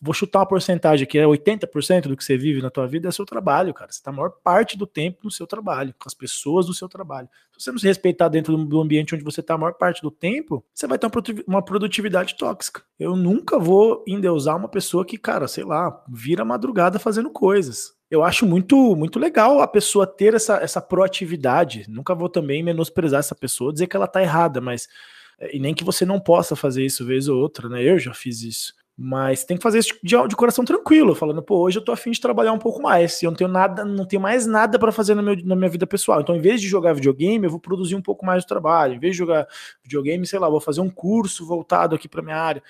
vou chutar uma porcentagem aqui, é 80% do que você vive na tua vida é seu trabalho, cara. Você está a maior parte do tempo no seu trabalho, com as pessoas do seu trabalho. Se você não se respeitar dentro do ambiente onde você está a maior parte do tempo, você vai ter uma produtividade tóxica. Eu nunca vou endeusar uma pessoa que, cara, sei lá, vira madrugada fazendo coisas. Eu acho muito muito legal a pessoa ter essa, essa proatividade. Nunca vou também menosprezar essa pessoa, dizer que ela tá errada, mas e nem que você não possa fazer isso vez ou outra, né? Eu já fiz isso. Mas tem que fazer isso de, de, coração tranquilo, falando, pô, hoje eu tô afim de trabalhar um pouco mais. Eu não tenho nada, não tenho mais nada para fazer meu, na minha vida pessoal. Então, em vez de jogar videogame, eu vou produzir um pouco mais do trabalho. Em vez de jogar videogame, sei lá, vou fazer um curso voltado aqui para minha área.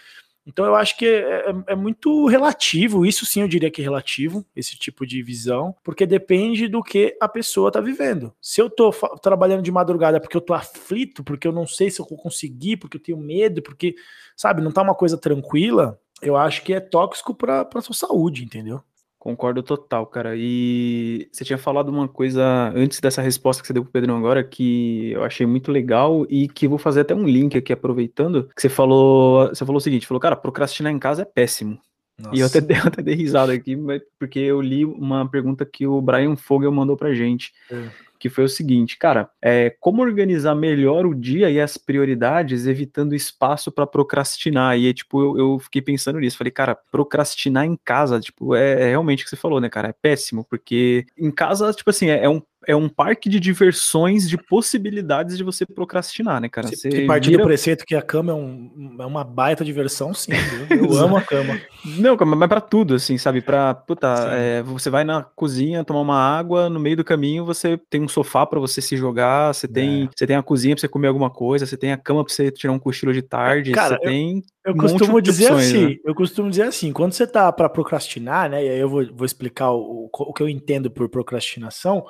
Então, eu acho que é, é, é, muito relativo. Isso sim, eu diria que é relativo, esse tipo de visão, porque depende do que a pessoa tá vivendo. Se eu tô trabalhando de madrugada porque eu tô aflito, porque eu não sei se eu vou conseguir, porque eu tenho medo, porque, sabe, não tá uma coisa tranquila eu acho que é tóxico para a sua saúde, entendeu? Concordo total, cara. E você tinha falado uma coisa antes dessa resposta que você deu pro Pedrão agora que eu achei muito legal e que vou fazer até um link aqui aproveitando, que você falou, você falou o seguinte, falou, cara, procrastinar em casa é péssimo. Nossa. E eu até, dei, até dei risada aqui, porque eu li uma pergunta que o Brian Fogel mandou pra gente. É que foi o seguinte, cara, é, como organizar melhor o dia e as prioridades, evitando espaço para procrastinar. E tipo, eu, eu, fiquei pensando nisso, falei, cara, procrastinar em casa, tipo, é, é, realmente o que você falou, né, cara? É péssimo, porque em casa, tipo assim, é, é um é um parque de diversões, de possibilidades de você procrastinar, né, cara? Você que partir vira... do preceito que a cama é, um, é uma baita diversão, sim. Eu, eu amo a cama. Não, mas pra tudo, assim, sabe? Pra, puta, é, você vai na cozinha tomar uma água, no meio do caminho você tem um sofá para você se jogar, você tem, é. você tem a cozinha pra você comer alguma coisa, você tem a cama pra você tirar um cochilo de tarde, cara, você eu, tem. Eu um costumo dizer opções, assim, né? eu costumo dizer assim, quando você tá para procrastinar, né? E aí eu vou, vou explicar o, o que eu entendo por procrastinação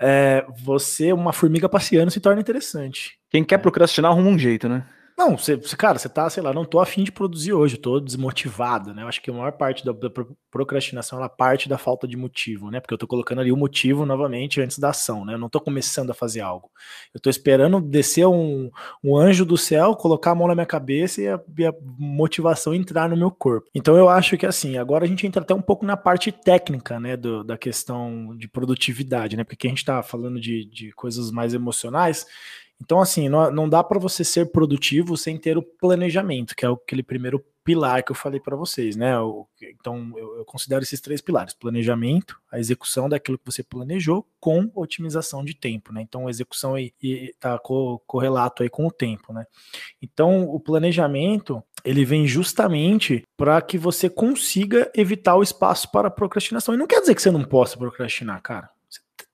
é, você, uma formiga passeando, se torna interessante. Quem quer procrastinar arruma um jeito, né? Não, você, cara, você tá, sei lá, não tô afim de produzir hoje, tô desmotivado, né? Eu acho que a maior parte da, da, procrastinação ela parte da falta de motivo, né? Porque eu tô colocando ali o motivo novamente antes da ação, né? Eu não tô começando a fazer algo. Eu tô esperando descer um, um anjo do céu, colocar a mão na minha cabeça e a, e a motivação entrar no meu corpo. Então eu acho que assim, agora a gente entra até um pouco na parte técnica, né? Do, da questão de produtividade, né? Porque aqui a gente tá falando de, de coisas mais emocionais. Então, assim, não, não dá para você ser produtivo sem ter o planejamento, que é aquele primeiro pilar que eu falei para vocês, né? então, eu, eu, considero esses três pilares: planejamento, a execução daquilo que você planejou, com otimização de tempo, né? Então, a execução está co, correlato aí com o tempo, né? Então, o planejamento ele vem justamente para que você consiga evitar o espaço para procrastinação. E não quer dizer que você não possa procrastinar, cara.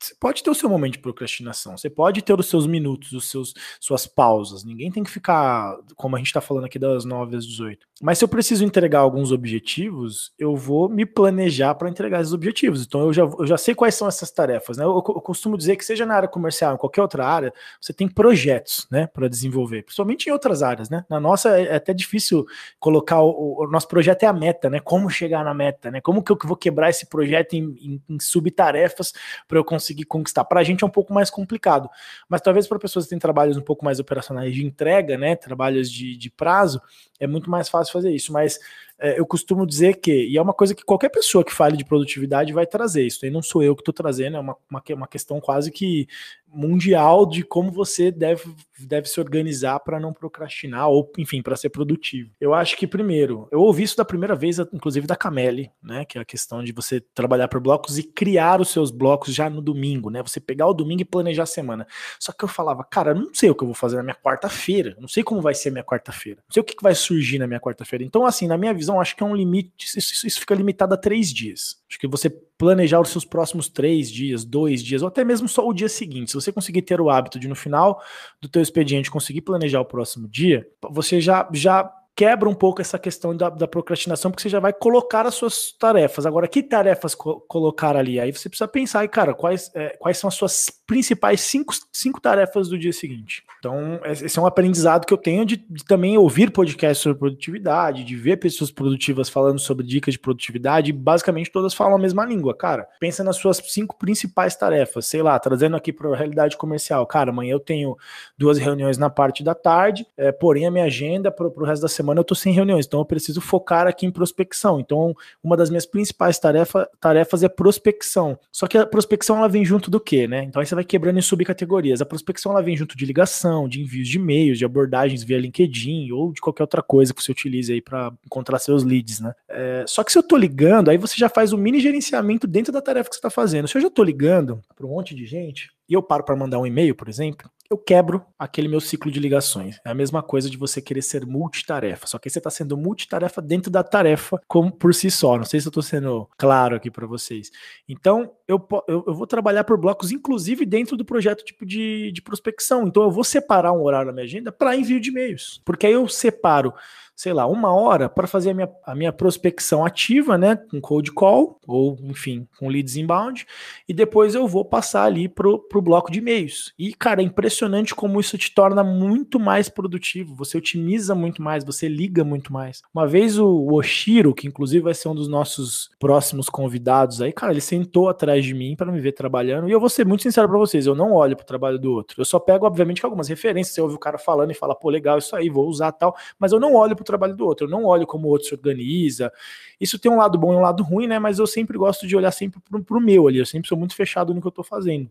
Você pode ter o seu momento de procrastinação, você pode ter os seus minutos, os seus suas pausas. Ninguém tem que ficar, como a gente está falando aqui, das 9 às 18. Mas se eu preciso entregar alguns objetivos, eu vou me planejar para entregar esses objetivos. Então eu já, eu já sei quais são essas tarefas. Né? Eu, eu, costumo dizer que, seja na área comercial, em qualquer outra área, você tem projetos né, para desenvolver, principalmente em outras áreas. Né? Na nossa é, é até difícil colocar o, o, nosso projeto é a meta, né? Como chegar na meta, né? Como que eu vou quebrar esse projeto em, em, em subtarefas para eu conseguir conseguir conquistar. Para a gente é um pouco mais complicado, mas talvez para pessoas que têm trabalhos um pouco mais operacionais de entrega, né, trabalhos de, de prazo, é muito mais fácil fazer isso. Mas é, eu costumo dizer que, e é uma coisa que qualquer pessoa que fale de produtividade vai trazer, isso aí não sou eu que estou trazendo, é uma, uma, uma questão quase que mundial de como você deve, deve se organizar para não procrastinar ou, enfim, para ser produtivo. Eu acho que, primeiro, eu ouvi isso da primeira vez, inclusive da Cameli, né? Que é a questão de você trabalhar por blocos e criar os seus blocos já no domingo, né? Você pegar o domingo e planejar a semana. Só que eu falava, cara, eu não sei o que eu vou fazer na minha quarta-feira, não sei como vai ser minha quarta-feira, não sei o que vai surgir na minha quarta-feira. Então, assim, na minha visão, acho que é um limite, isso, isso fica limitado a três dias. Acho que você planejar os seus próximos três dias, dois dias, ou até mesmo só o dia seguinte. Se você conseguir ter o hábito de no final do teu expediente conseguir planejar o próximo dia, você já já quebra um pouco essa questão da, da, procrastinação, porque você já vai colocar as suas tarefas. Agora, que tarefas co colocar ali? Aí você precisa pensar, cara, quais, é, quais são as suas principais cinco, cinco tarefas do dia seguinte. Então, esse é um aprendizado que eu tenho de, de também ouvir podcasts sobre produtividade, de ver pessoas produtivas falando sobre dicas de produtividade, basicamente todas falam a mesma língua. Cara, pensa nas suas cinco principais tarefas, sei lá, trazendo aqui para a realidade comercial. Cara, amanhã eu tenho duas reuniões na parte da tarde, é, porém a minha agenda para o resto da semana semana eu estou sem reuniões, então eu preciso focar aqui em prospecção. Então, uma das minhas principais tarefa, tarefas é prospecção. Só que a prospecção ela vem junto do quê, né? Então aí você vai quebrando em subcategorias. A prospecção ela vem junto de ligação, de envios de e-mails, de abordagens via LinkedIn ou de qualquer outra coisa que você utilize aí para encontrar seus leads, né? É, só que se eu estou ligando, aí você já faz o mini gerenciamento dentro da tarefa que você está fazendo. Se eu já estou ligando para um monte de gente, e eu paro para mandar um e-mail, por exemplo, eu quebro aquele meu ciclo de ligações. É a mesma coisa de você querer ser multitarefa, só que você está sendo multitarefa dentro da tarefa como por si só. Não sei se eu estou sendo claro aqui para vocês. Então, eu, eu, eu, vou trabalhar por blocos, inclusive dentro do projeto tipo de, de prospecção. Então, eu vou separar um horário na minha agenda para envio de e-mails, porque aí eu separo sei lá, uma hora para fazer a minha, a minha prospecção ativa, né, com cold call, ou enfim, com leads inbound, e depois eu vou passar ali pro, pro bloco de e-mails. E, cara, é impressionante como isso te torna muito mais produtivo, você otimiza muito mais, você liga muito mais. Uma vez o Oshiro, que inclusive vai ser um dos nossos próximos convidados aí, cara, ele sentou atrás de mim para me ver trabalhando, e eu vou ser muito sincero para vocês, eu não olho pro trabalho do outro. Eu só pego, obviamente, algumas referências, você ouve o cara falando e fala, pô, legal isso aí, vou usar tal, mas eu não olho pro o trabalho do outro. Eu não olho como o outro se organiza. Isso tem um lado bom e um lado ruim, né? Mas eu sempre gosto de olhar sempre pro, pro meu ali. Eu sempre sou muito fechado no que eu tô fazendo.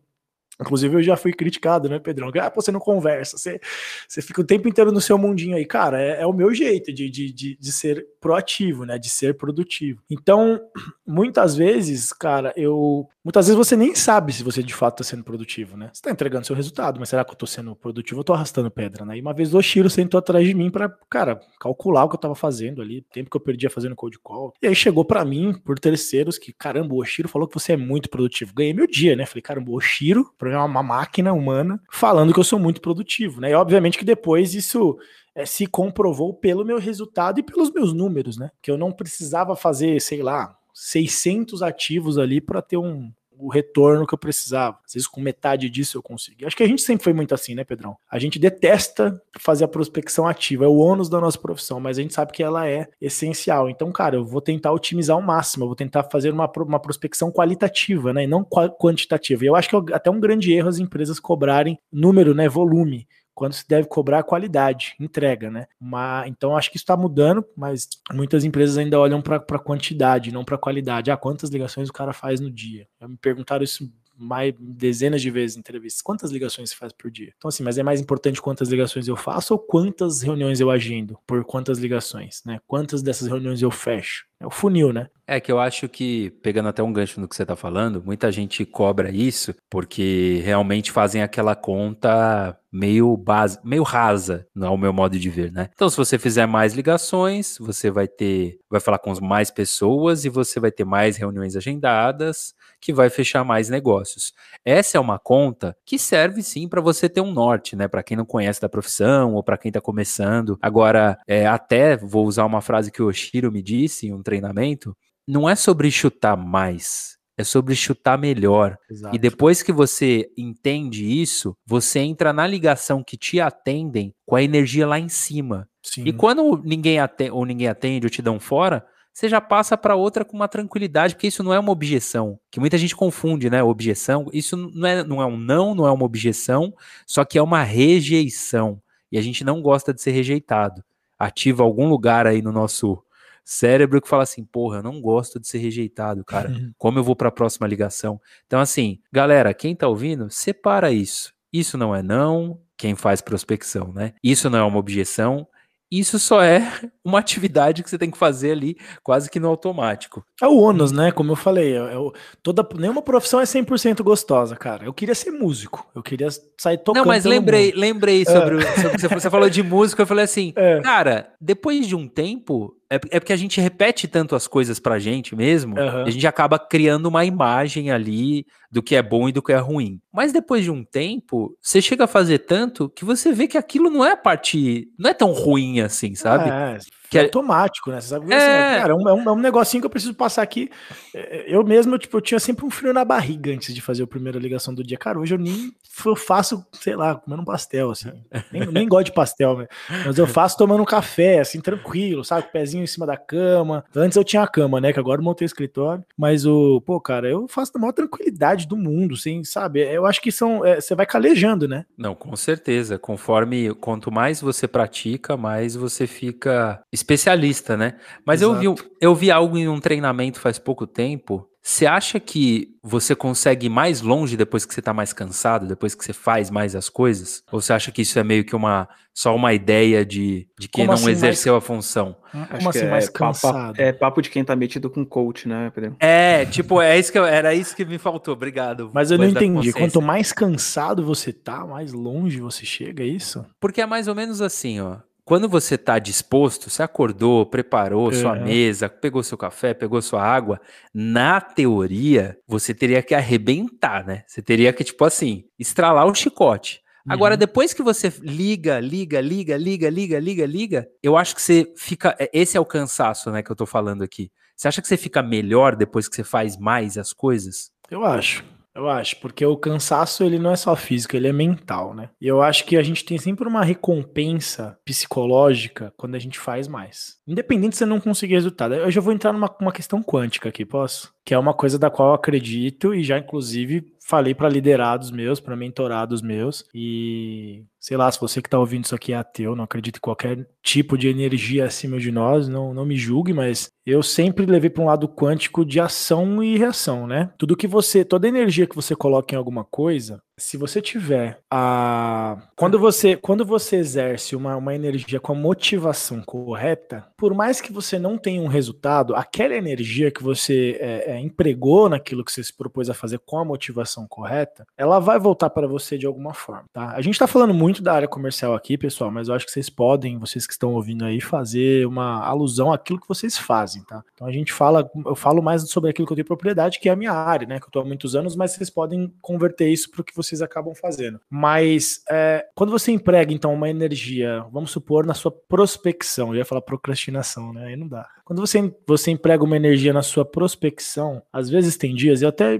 Inclusive, eu já fui criticado, né, Pedrão? Ah, pô, você não conversa, você, você fica o tempo inteiro no seu mundinho aí. Cara, é, é o meu jeito de, de, de, de, ser proativo, né? De ser produtivo. Então, muitas vezes, cara, eu. Muitas vezes você nem sabe se você de fato está sendo produtivo, né? Você está entregando seu resultado, mas será que eu estou sendo produtivo? Eu tô arrastando pedra, né? E uma vez o Shiro sentou atrás de mim para, cara, calcular o que eu estava fazendo ali, o tempo que eu perdia fazendo cold call. E aí chegou para mim, por terceiros, que, caramba, o Oshiro falou que você é muito produtivo. Ganhei meu dia, né? Falei, caramba, o Oshiro, pra mim é uma máquina humana, falando que eu sou muito produtivo, né? E obviamente que depois isso é, se comprovou pelo meu resultado e pelos meus números, né? Que eu não precisava fazer, sei lá, 600 ativos ali para ter um, o retorno que eu precisava. Às vezes com metade disso eu consegui. Acho que a gente sempre foi muito assim, né, Pedrão? A gente detesta fazer a prospecção ativa, é o ônus da nossa profissão, mas a gente sabe que ela é essencial. Então, cara, eu vou tentar otimizar ao máximo, eu vou tentar fazer uma, uma prospecção qualitativa, né, e não quantitativa. E eu acho que é até um grande erro as empresas cobrarem número, né, volume quando se deve cobrar qualidade, entrega, né? Mas, então acho que isso está mudando, mas muitas empresas ainda olham para quantidade, não para qualidade. Ah, quantas ligações o cara faz no dia? Já me perguntaram isso mais dezenas de vezes em entrevistas. Quantas ligações você faz por dia? Então, assim, mas é mais importante quantas ligações eu faço ou quantas reuniões eu agendo por quantas ligações, né? Quantas dessas reuniões eu fecho? É o funil, né? É que eu acho que, pegando até um gancho no que você está falando, muita gente cobra isso porque realmente fazem aquela conta meio base, meio rasa, ao meu modo de ver, né? Então, se você fizer mais ligações, você vai ter, vai falar com mais pessoas e você vai ter mais reuniões agendadas, que vai fechar mais negócios. Essa é uma conta que serve sim para você ter um norte, né? Para quem não conhece da profissão ou para quem está começando. Agora, é, até vou usar uma frase que o Oshiro me disse um treinamento, não é sobre chutar mais, é sobre chutar melhor. Exato. E depois que você entende isso, você entra na ligação que te atendem com a energia lá em cima. Sim. E quando ninguém atende, ou ninguém atende ou te dão fora, você já passa para outra com uma tranquilidade, porque isso não é uma objeção, que muita gente confunde, né? Objeção, isso não é, não é um não, não é uma objeção, só que é uma rejeição. E a gente não gosta de ser rejeitado. Ativa algum lugar aí no nosso cérebro que fala assim, porra, eu não gosto de ser rejeitado, cara. Como eu vou para a próxima ligação? Então, assim, galera, quem tá ouvindo, separa isso. Isso não é não, quem faz prospecção, né? Isso não é uma objeção, isso só é uma atividade que você tem que fazer ali quase que no automático. É o ônus, né? Como eu falei, é, é toda, nenhuma profissão é 100% gostosa, cara. Eu queria ser músico, eu queria sair tocando. Não, mas lembrei, mundo. lembrei sobre, é. sobre você, você falou de música, eu falei assim, é. cara, depois de um tempo, é, é porque a gente repete tanto as coisas pra gente mesmo, uhum. a gente acaba criando uma imagem ali do que é bom e do que é ruim. Mas depois de um tempo, você chega a fazer tanto que você vê que aquilo não é parte. não é tão ruim assim, sabe? É, que é automático, né? Você sabe que, assim, é... cara, é um, é, um, é um negocinho que eu preciso passar aqui. É, eu mesmo, tipo, eu tinha sempre um frio na barriga antes de fazer a primeira ligação do dia. Cara, hoje eu nem eu faço, sei lá, comendo um pastel, assim. Nem, nem gosto de pastel, né? mas eu faço tomando um café, assim, tranquilo, sabe? Com o pezinho em cima da cama. Antes eu tinha a cama, né? Que agora eu montei o escritório. Mas o, pô, cara, eu faço da maior tranquilidade do mundo, assim, sabe? Eu acho que são. É, você vai calejando, né? Não, com certeza. Conforme, quanto mais você pratica, mais você fica especialista, né? Mas eu vi, eu vi algo em um treinamento faz pouco tempo. Você acha que você consegue ir mais longe depois que você está mais cansado, depois que você faz mais as coisas? Ou você acha que isso é meio que uma só uma ideia de, de que Como não assim, exerceu mais... a função? Como assim, é mais cansado? Papo, é papo de quem tá metido com coach, né, Pedro? É, tipo, é isso que eu, era isso que me faltou. Obrigado. Mas eu não entendi. Quanto mais cansado você tá, mais longe você chega, é isso? Porque é mais ou menos assim, ó quando você está disposto, você acordou, preparou é. sua mesa, pegou seu café, pegou sua água, na teoria, você teria que arrebentar, né? Você teria que, tipo assim, estralar o chicote. Uhum. Agora, depois que você liga, liga, liga, liga, liga, liga, liga, eu acho que você fica. É, esse é o cansaço, né, que eu tô falando aqui. Você acha que você fica melhor depois que você faz mais as coisas? Eu acho. Eu acho, porque o cansaço ele não é só físico, ele é mental, né? E eu acho que a gente tem sempre uma recompensa psicológica quando a gente faz mais. Independente se você não conseguir resultado. Eu já vou entrar numa uma questão quântica aqui, posso? Que é uma coisa da qual eu acredito e já inclusive falei para liderados meus, para mentorados meus e sei lá, se você que está ouvindo isso aqui é ateu, não acredita em qualquer tipo de energia acima de nós, não, não me julgue, mas eu sempre levei para um lado quântico de ação e reação, né? Tudo que você, toda energia que você coloca em alguma coisa, se você tiver a. Quando você, quando você exerce uma, uma energia com a motivação correta, por mais que você não tenha um resultado, aquela energia que você é, é, empregou naquilo que você se propôs a fazer com a motivação correta, ela vai voltar para você de alguma forma, tá? A gente tá falando muito da área comercial aqui, pessoal, mas eu acho que vocês podem, vocês que estão ouvindo aí, fazer uma alusão àquilo que vocês fazem, tá? Então a gente fala, eu falo mais sobre aquilo que eu tenho propriedade, que é a minha área, né? Que eu tô há muitos anos, mas vocês podem converter isso para o que vocês acabam fazendo. Mas é, quando você emprega, então, uma energia, vamos supor, na sua prospecção, eu ia falar procrastinação, né? Aí não dá. Quando você, você emprega uma energia na sua prospecção, às vezes tem dias, eu até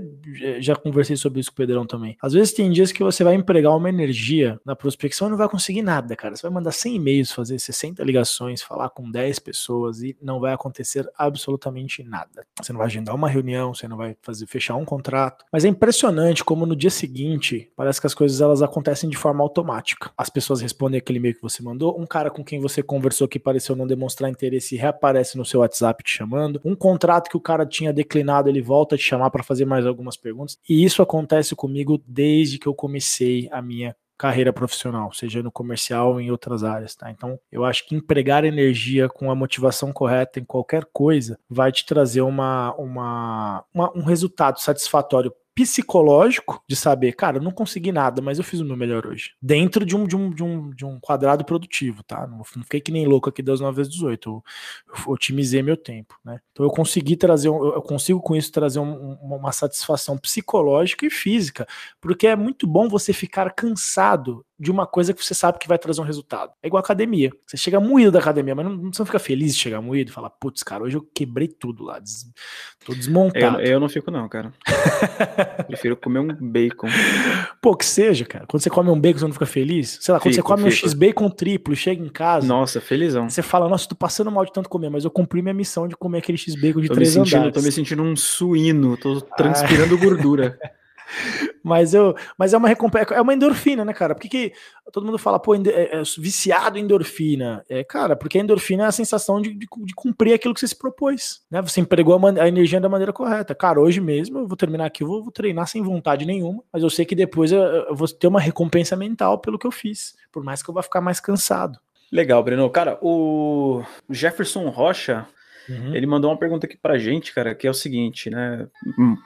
já conversei sobre isso com o Pedrão também. Às vezes tem dias que você vai empregar uma energia na prospecção e não vai conseguir nada, cara. Você vai mandar 100 e-mails, fazer 60 ligações, falar com 10 pessoas e não vai acontecer absolutamente nada. Você não vai agendar uma reunião, você não vai fazer fechar um contrato. Mas é impressionante como no dia seguinte, parece que as coisas elas acontecem de forma automática. As pessoas respondem aquele e-mail que você mandou, um cara com quem você conversou que pareceu não demonstrar interesse reaparece no seu WhatsApp te chamando. Um contrato que o cara tinha declinado, ele volta a te chamar para fazer mais algumas perguntas. E isso acontece comigo desde que eu comecei a minha carreira profissional, seja no comercial ou em outras áreas, tá? Então, eu acho que empregar energia com a motivação correta em qualquer coisa vai te trazer uma, uma, uma um resultado satisfatório psicológico de saber, cara, eu não consegui nada, mas eu fiz o meu melhor hoje. Dentro de um, de um, de um, de um quadrado produtivo, tá? Não, não fiquei que nem louco aqui das 9 vezes 18. Eu, eu, otimizei meu tempo, né? Então eu consegui trazer, eu consigo com isso trazer um, uma satisfação psicológica e física, porque é muito bom você ficar cansado de uma coisa que você sabe que vai trazer um resultado. É igual academia. Você chega moído da academia, mas não, você não fica feliz de chegar moído e falar, putz, cara, hoje eu quebrei tudo lá, des... tô desmontado. Eu, eu não fico não, cara. Prefiro comer um bacon. Pô, que seja, cara. Quando você come um bacon, você não fica feliz? Sei lá, quando fico, você come fico. um X-bacon triplo, chega em casa. Nossa, felizão. Você fala, nossa, tô passando mal de tanto comer, mas eu cumpri minha missão de comer aquele X-bacon de tô três me sentindo, andares. Tô me sentindo um suíno, tô transpirando ah. gordura. mas eu, mas é uma recompensa, é uma endorfina, né, cara? Porque que todo mundo fala, pô, é, é, viciado em endorfina. É, cara, porque a endorfina é a sensação de, de, de cumprir aquilo que você se propôs, né? Você empregou a, a, energia da maneira correta. Cara, hoje mesmo eu vou terminar aqui, eu vou, vou treinar sem vontade nenhuma, mas eu sei que depois eu, eu vou ter uma recompensa mental pelo que eu fiz, por mais que eu vá ficar mais cansado. Legal, Breno. Cara, o Jefferson Rocha Uhum. Ele mandou uma pergunta aqui pra gente, cara, que é o seguinte, né?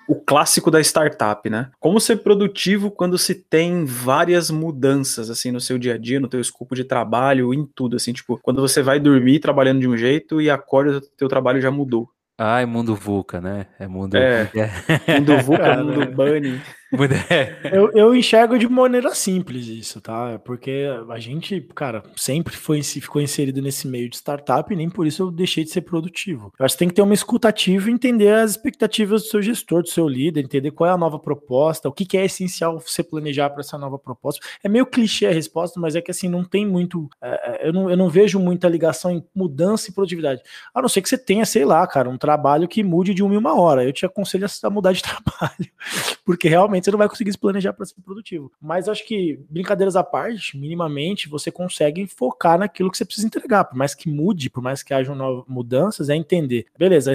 O clássico da startup, né? Como ser produtivo quando se tem várias mudanças, assim, no seu dia a dia, no teu escopo de trabalho, em tudo, assim, tipo, quando você vai dormir trabalhando de um jeito e acorda, teu trabalho já mudou. Ah, é mundo VUCA, né? É mundo. É, mundo VUCA, mundo Bunny. eu, eu enxergo de maneira simples isso, tá? Porque a gente, cara, sempre foi, ficou inserido nesse meio de startup e nem por isso eu deixei de ser produtivo. Eu acho que tem que ter uma escutativa e entender as expectativas do seu gestor, do seu líder, entender qual é a nova proposta, o que, que é essencial você planejar para essa nova proposta. É meio clichê a resposta, mas é que assim, não tem muito. É, é, eu, não, eu não vejo muita ligação em mudança e produtividade. A não ser que você tenha, sei lá, cara, um trabalho que mude de uma em uma hora. Eu te aconselho a mudar de trabalho, porque realmente você não vai conseguir se planejar para ser produtivo. Mas acho que, brincadeiras à parte, minimamente, você consegue focar naquilo que você precisa entregar. Por mais que mude, por mais que haja novas mudanças, é entender. Beleza,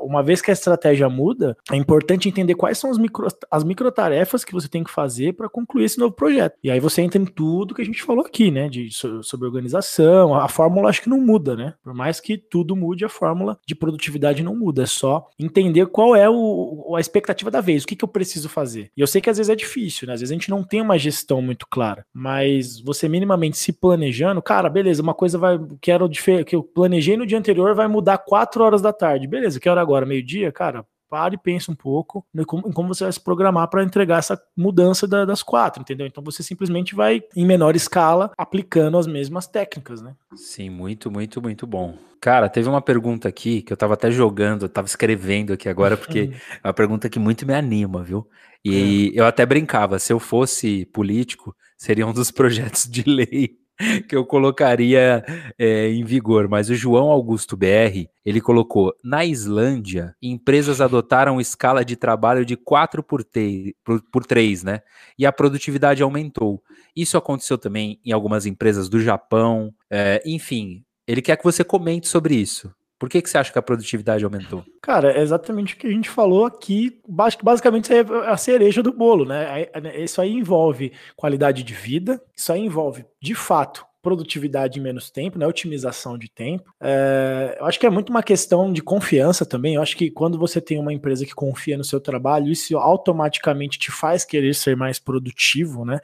uma vez que a estratégia muda, é importante entender quais são as micro, as tarefas que você tem que fazer para concluir esse novo projeto. E aí você entra em tudo que a gente falou aqui, né? De, sobre organização. A fórmula acho que não muda, né? Por mais que tudo mude, a fórmula de produtividade não muda. É só entender qual é o, a expectativa da vez, o que, que eu preciso fazer fazer. E eu sei que às vezes é difícil, né? Às vezes a gente não tem uma gestão muito clara, mas você minimamente se planejando, cara, beleza, uma coisa vai que era que eu planejei no dia anterior vai mudar 4 horas da tarde. Beleza, que hora agora? Meio-dia? Cara, para e pensa um pouco em como, em como você vai se programar para entregar essa mudança da, das quatro, entendeu? Então você simplesmente vai, em menor escala, aplicando as mesmas técnicas, né? Sim, muito, muito, muito bom. Cara, teve uma pergunta aqui que eu tava até jogando, eu tava escrevendo aqui agora, porque é uma pergunta que muito me anima, viu? E é. eu até brincava, se eu fosse político, seria um dos projetos de lei que eu colocaria é, em vigor, mas o João Augusto BR, ele colocou, na Islândia, empresas adotaram escala de trabalho de 4 por, te, por, por 3, né? E a produtividade aumentou. Isso aconteceu também em algumas empresas do Japão, é, enfim, ele quer que você comente sobre isso. Por que, que você acha que a produtividade aumentou? Cara, é exatamente o que a gente falou aqui. Basicamente, é a cereja do bolo, né? Isso aí envolve qualidade de vida, isso aí envolve, de fato, produtividade em menos tempo, né? Otimização de tempo. É, eu acho que é muito uma questão de confiança também. Eu acho que quando você tem uma empresa que confia no seu trabalho, isso automaticamente te faz querer ser mais produtivo, né?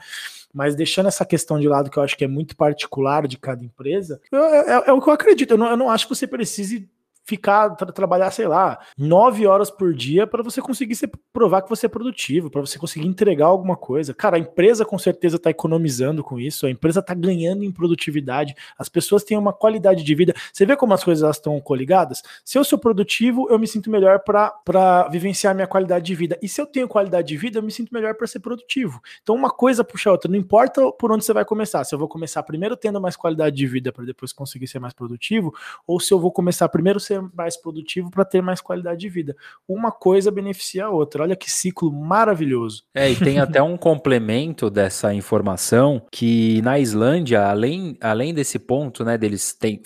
Mas deixando essa questão de lado, que eu acho que é muito particular de cada empresa, é, é, o que eu acredito. Eu não, eu não acho que você precise ficar, tra trabalhar, sei lá, nove horas por dia para você conseguir ser, provar que você é produtivo, para você conseguir entregar alguma coisa. Cara, a empresa com certeza está economizando com isso, a empresa está ganhando em produtividade, as pessoas têm uma qualidade de vida. Você vê como as coisas estão coligadas? Se eu sou produtivo, eu me sinto melhor para vivenciar minha qualidade de vida. E se eu tenho qualidade de vida, eu me sinto melhor para ser produtivo. Então, uma coisa puxa a outra, não importa por onde você vai começar. Se eu vou começar primeiro tendo mais qualidade de vida para depois conseguir ser mais produtivo, ou se eu vou começar primeiro ser mais produtivo para ter mais qualidade de vida. Uma coisa beneficia a outra. Olha que ciclo maravilhoso. É, e tem até um complemento dessa informação que na Islândia, além, além desse ponto, né, deles tem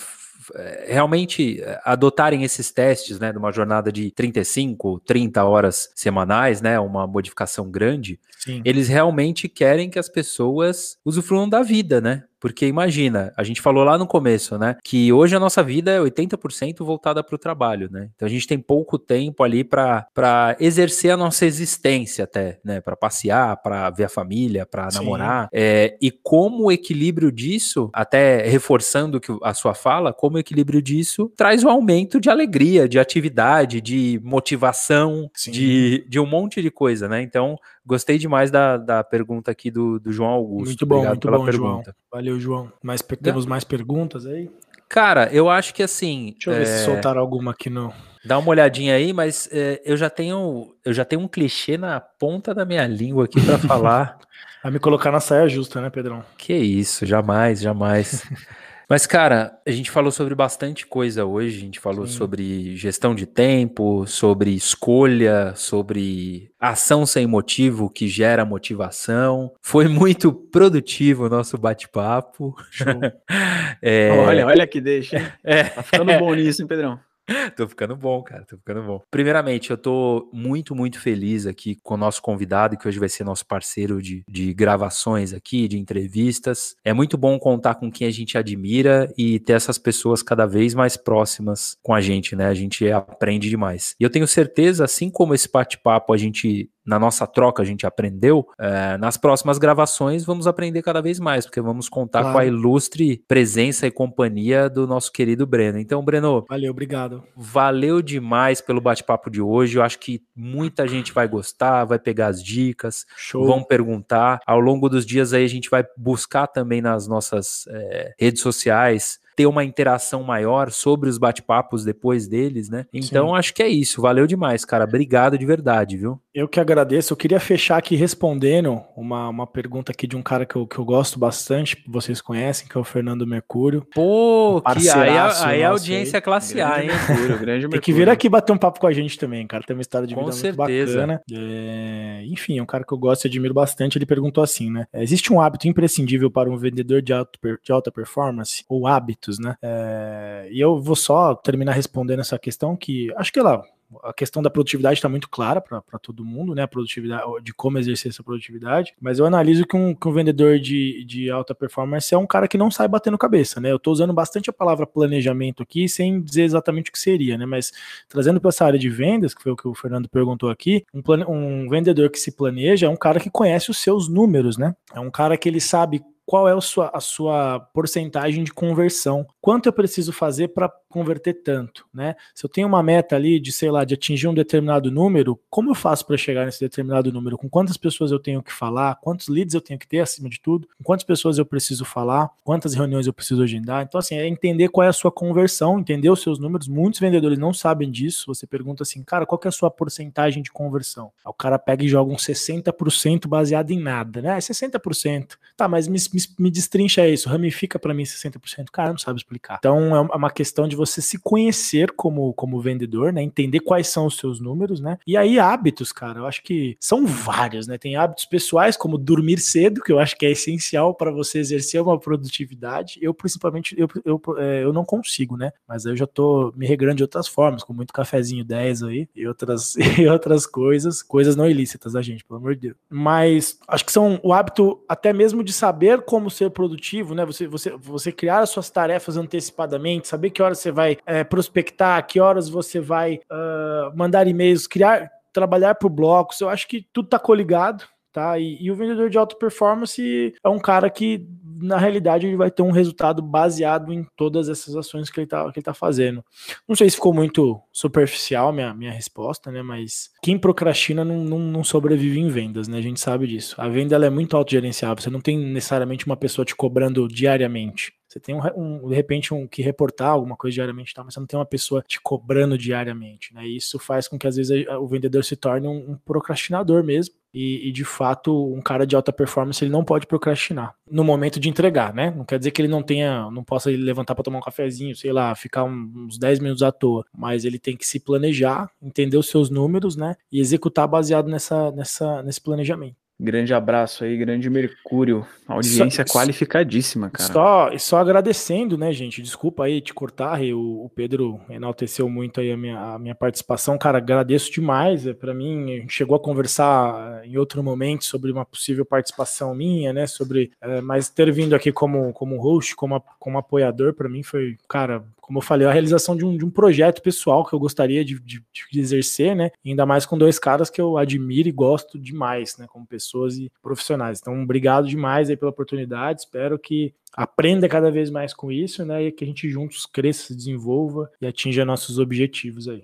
é, realmente é, adotarem esses testes, né, de uma jornada de 35, 30 horas semanais, né, uma modificação grande, Sim. eles realmente querem que as pessoas usufruam da vida, né? Porque imagina, a gente falou lá no começo, né? Que hoje a nossa vida é 80% voltada para o trabalho, né? Então a gente tem pouco tempo ali para exercer a nossa existência até, né? Para passear, para ver a família, para namorar. É, e como o equilíbrio disso, até reforçando que a sua fala, como o equilíbrio disso traz o um aumento de alegria, de atividade, de motivação, de, de um monte de coisa, né? Então, gostei demais da, da pergunta aqui do, do João Augusto. Muito bom, Obrigado muito pela bom, pergunta. João. Valeu João. Mais, temos mais perguntas aí? Cara, eu acho que assim. Deixa eu é... ver se é, soltaram alguma aqui no. Dá uma olhadinha aí, mas é, eu já tenho eu já tenho um clichê na ponta da minha língua aqui para falar. Vai me colocar na saia justa, né, Pedrão? Que isso, jamais, jamais. Mas, cara, a gente falou sobre bastante coisa hoje. A gente falou Sim. sobre gestão de tempo, sobre escolha, sobre ação sem motivo que gera motivação. Foi muito produtivo o nosso bate-papo. é... Olha, olha que deixa. É. Tá ficando bom nisso, hein, Pedrão? tô ficando bom, cara, tô ficando bom. Primeiramente, eu tô muito, muito feliz aqui com o nosso convidado, que hoje vai ser nosso parceiro de, de gravações aqui, de entrevistas. É muito bom contar com quem a gente admira e ter essas pessoas cada vez mais próximas com a gente, né? A gente aprende demais. E eu tenho certeza, assim como esse bate-papo a gente na nossa troca a gente aprendeu, é, nas próximas gravações vamos aprender cada vez mais, porque vamos contar claro. com a ilustre presença e companhia do nosso querido Breno. Então, Breno. Valeu, obrigado. Valeu demais pelo bate-papo de hoje. Eu acho que muita gente vai gostar, vai pegar as dicas, Show. vão perguntar. Ao longo dos dias aí a gente vai buscar também nas nossas é, redes sociais ter uma interação maior sobre os bate-papos depois deles, né? Então Sim. acho que é isso. Valeu demais, cara. Obrigado de verdade, viu? Eu que agradeço. Eu queria fechar aqui respondendo uma, uma pergunta aqui de um cara que eu, que eu gosto bastante, vocês conhecem, que é o Fernando Mercúrio. Pô, que aí, a, aí a audiência aí. classe A, hein? Mercúrio, grande Mercúrio. Tem que vir aqui bater um papo com a gente também, cara. Tem uma história de vida com muito certeza. bacana. É, enfim, é um cara que eu gosto e admiro bastante. Ele perguntou assim, né? Existe um hábito imprescindível para um vendedor de, alto, de alta performance? Ou hábito? Né? É, e eu vou só terminar respondendo essa questão que acho que ela a questão da produtividade está muito clara para todo mundo, né? A produtividade, de como exercer essa produtividade. Mas eu analiso que um, que um vendedor de, de alta performance é um cara que não sai batendo cabeça, né? Eu estou usando bastante a palavra planejamento aqui, sem dizer exatamente o que seria, né? Mas trazendo para essa área de vendas, que foi o que o Fernando perguntou aqui, um, plane, um vendedor que se planeja é um cara que conhece os seus números, né? É um cara que ele sabe qual é a sua, a sua porcentagem de conversão. Quanto eu preciso fazer para converter tanto, né? Se eu tenho uma meta ali de, sei lá, de atingir um determinado número, como eu faço para chegar nesse determinado número? Com quantas pessoas eu tenho que falar? Quantos leads eu tenho que ter acima de tudo? Com quantas pessoas eu preciso falar? Quantas reuniões eu preciso agendar? Então, assim, é entender qual é a sua conversão, entender os seus números. Muitos vendedores não sabem disso. Você pergunta assim, cara, qual que é a sua porcentagem de conversão? Aí o cara pega e joga um 60% baseado em nada, né? É 60%. Tá, mas me, me, me destrincha isso, ramifica para mim 60%. Cara, não sabe explicar. Então, é uma questão de você você se conhecer como, como vendedor, né? Entender quais são os seus números, né? E aí, hábitos, cara, eu acho que são vários, né? Tem hábitos pessoais, como dormir cedo, que eu acho que é essencial para você exercer uma produtividade. Eu, principalmente, eu, eu, é, eu não consigo, né? Mas eu já tô me regrando de outras formas, com muito cafezinho 10 aí e outras, e outras coisas, coisas não ilícitas da gente, pelo amor de Deus. Mas acho que são o hábito até mesmo de saber como ser produtivo, né? Você, você, você criar as suas tarefas antecipadamente, saber que horas você vai é, prospectar, que horas você vai uh, mandar e-mails, criar, trabalhar por blocos. Eu acho que tudo tá coligado tá? E, e, o vendedor de alta performance é um cara que, na realidade, ele vai ter um resultado baseado em todas essas ações que ele tá, que tá fazendo. Não sei se ficou muito superficial minha, minha resposta, né? Mas quem procrastina não, não, não sobrevive em vendas, né? A gente sabe disso. A venda ela é muito autogerenciável, você não tem necessariamente uma pessoa te cobrando diariamente. Você tem um, um, de repente um que reportar alguma coisa diariamente, tá? mas você não tem uma pessoa te cobrando diariamente, né? E isso faz com que às vezes o vendedor se torne um, um procrastinador mesmo. E, e, de fato, um cara de alta performance ele não pode procrastinar no momento de entregar, né? Não quer dizer que ele não tenha, não possa levantar para tomar um cafezinho, sei lá, ficar uns 10 minutos à toa, mas ele tem que se planejar, entender os seus números, né? E executar baseado nessa, nessa, nesse planejamento. Grande abraço aí, grande Mercúrio. Audiência só, qualificadíssima, cara. Só, só agradecendo, né, gente? Desculpa aí te cortar, o, o Pedro enalteceu muito aí a minha, a minha participação. Cara, agradeço demais. É, para mim, a gente chegou a conversar eh, em outro momento sobre uma possível participação minha, né? Sobre. É, mas ter vindo aqui como, como host, como, como apoiador, para mim foi, cara, como eu falei, a realização de um, de um projeto pessoal que eu gostaria de, de, de, exercer, né? Ainda mais com dois caras que eu admiro e gosto demais, né? Como pessoas e profissionais. Então, obrigado demais aí pela oportunidade. Espero que aprenda cada vez mais com isso, né? E que a gente juntos cresça, se desenvolva e atinja nossos objetivos aí.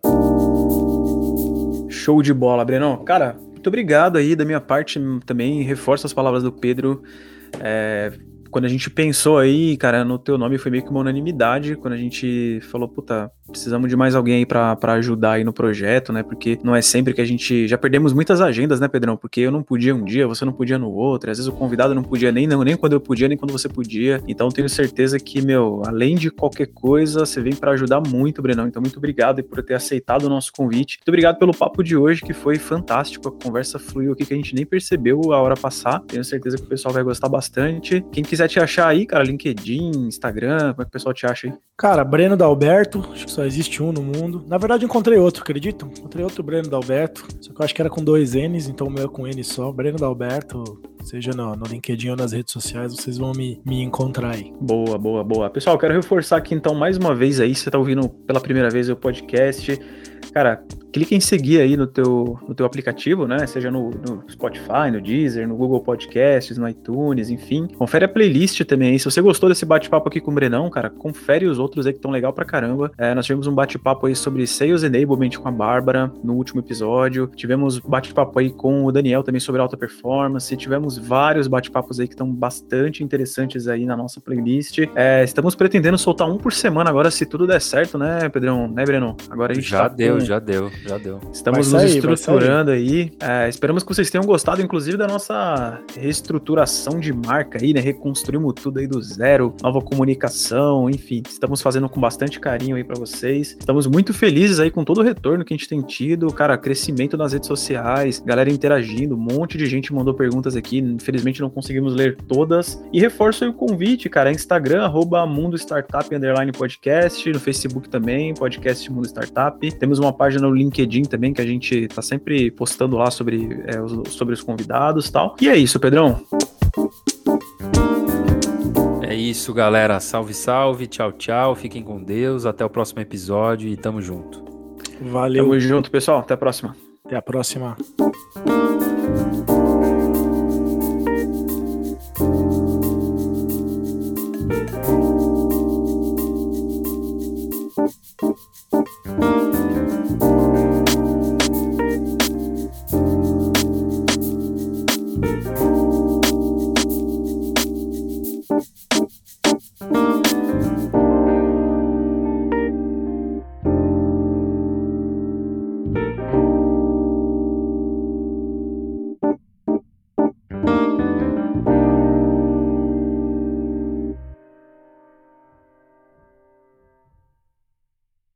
Show de bola, Brenão. Cara, muito obrigado aí da minha parte também. Reforço as palavras do Pedro. É, quando a gente pensou aí, cara, no teu nome foi meio que uma unanimidade, quando a gente falou, puta, precisamos de mais alguém aí pra ajudar aí no projeto, né? Porque não é sempre que a gente. Já perdemos muitas agendas, né, Pedrão? Porque eu não podia um dia, você não podia no outro, às vezes o convidado não podia nem, nem quando eu podia, nem quando você podia. Então tenho certeza que, meu, além de qualquer coisa, você vem para ajudar muito, Brenão. Então, muito obrigado por ter aceitado o nosso convite. Muito obrigado pelo papo de hoje, que foi fantástico. A conversa fluiu aqui que a gente nem percebeu a hora passar. Tenho certeza que o pessoal vai gostar bastante. Quem quiser te achar aí, cara, LinkedIn, Instagram, como é que o pessoal te acha aí? Cara, Breno Dalberto, acho que só existe um no mundo. Na verdade, encontrei outro, acreditam? Encontrei outro Breno Dalberto, só que eu acho que era com dois N's, então o meu é com N só. Breno Dalberto, seja no, no LinkedIn ou nas redes sociais, vocês vão me, me encontrar aí. Boa, boa, boa. Pessoal, quero reforçar aqui então mais uma vez aí, você tá ouvindo pela primeira vez o podcast. Cara, clica em seguir aí no teu, no teu aplicativo, né? Seja no, no, Spotify, no Deezer, no Google Podcasts, no iTunes, enfim. Confere a playlist também. Se você gostou desse bate-papo aqui com o Brenão, cara, confere os outros aí que estão legal pra caramba. É, nós tivemos um bate-papo aí sobre Sales Enablement com a Bárbara no último episódio. Tivemos bate-papo aí com o Daniel também sobre alta performance. Tivemos vários bate-papos aí que estão bastante interessantes aí na nossa playlist. É, estamos pretendendo soltar um por semana agora, se tudo der certo, né, Pedrão? Né, Breno? Agora a gente já tá deu, já deu já deu. Estamos sair, nos estruturando aí. É, esperamos que vocês tenham gostado, inclusive, da nossa reestruturação de marca aí, né? Reconstruímos tudo aí do zero, nova comunicação, enfim. Estamos fazendo com bastante carinho aí para vocês. Estamos muito felizes aí com todo o retorno que a gente tem tido, cara, crescimento nas redes sociais, galera interagindo, um monte de gente mandou perguntas aqui. Infelizmente não conseguimos ler todas. E reforço aí o convite, cara, Instagram, arroba Mundo Startup Underline Podcast, no Facebook também, podcast Mundo Startup. Temos uma página no link LinkedIn também, que a gente tá sempre postando lá sobre, é, os, sobre os convidados e tal. E é isso, Pedrão. É isso, galera. Salve, salve. Tchau, tchau. Fiquem com Deus. Até o próximo episódio e tamo junto. Valeu. Tamo junto, pessoal. Até a próxima. Até a próxima.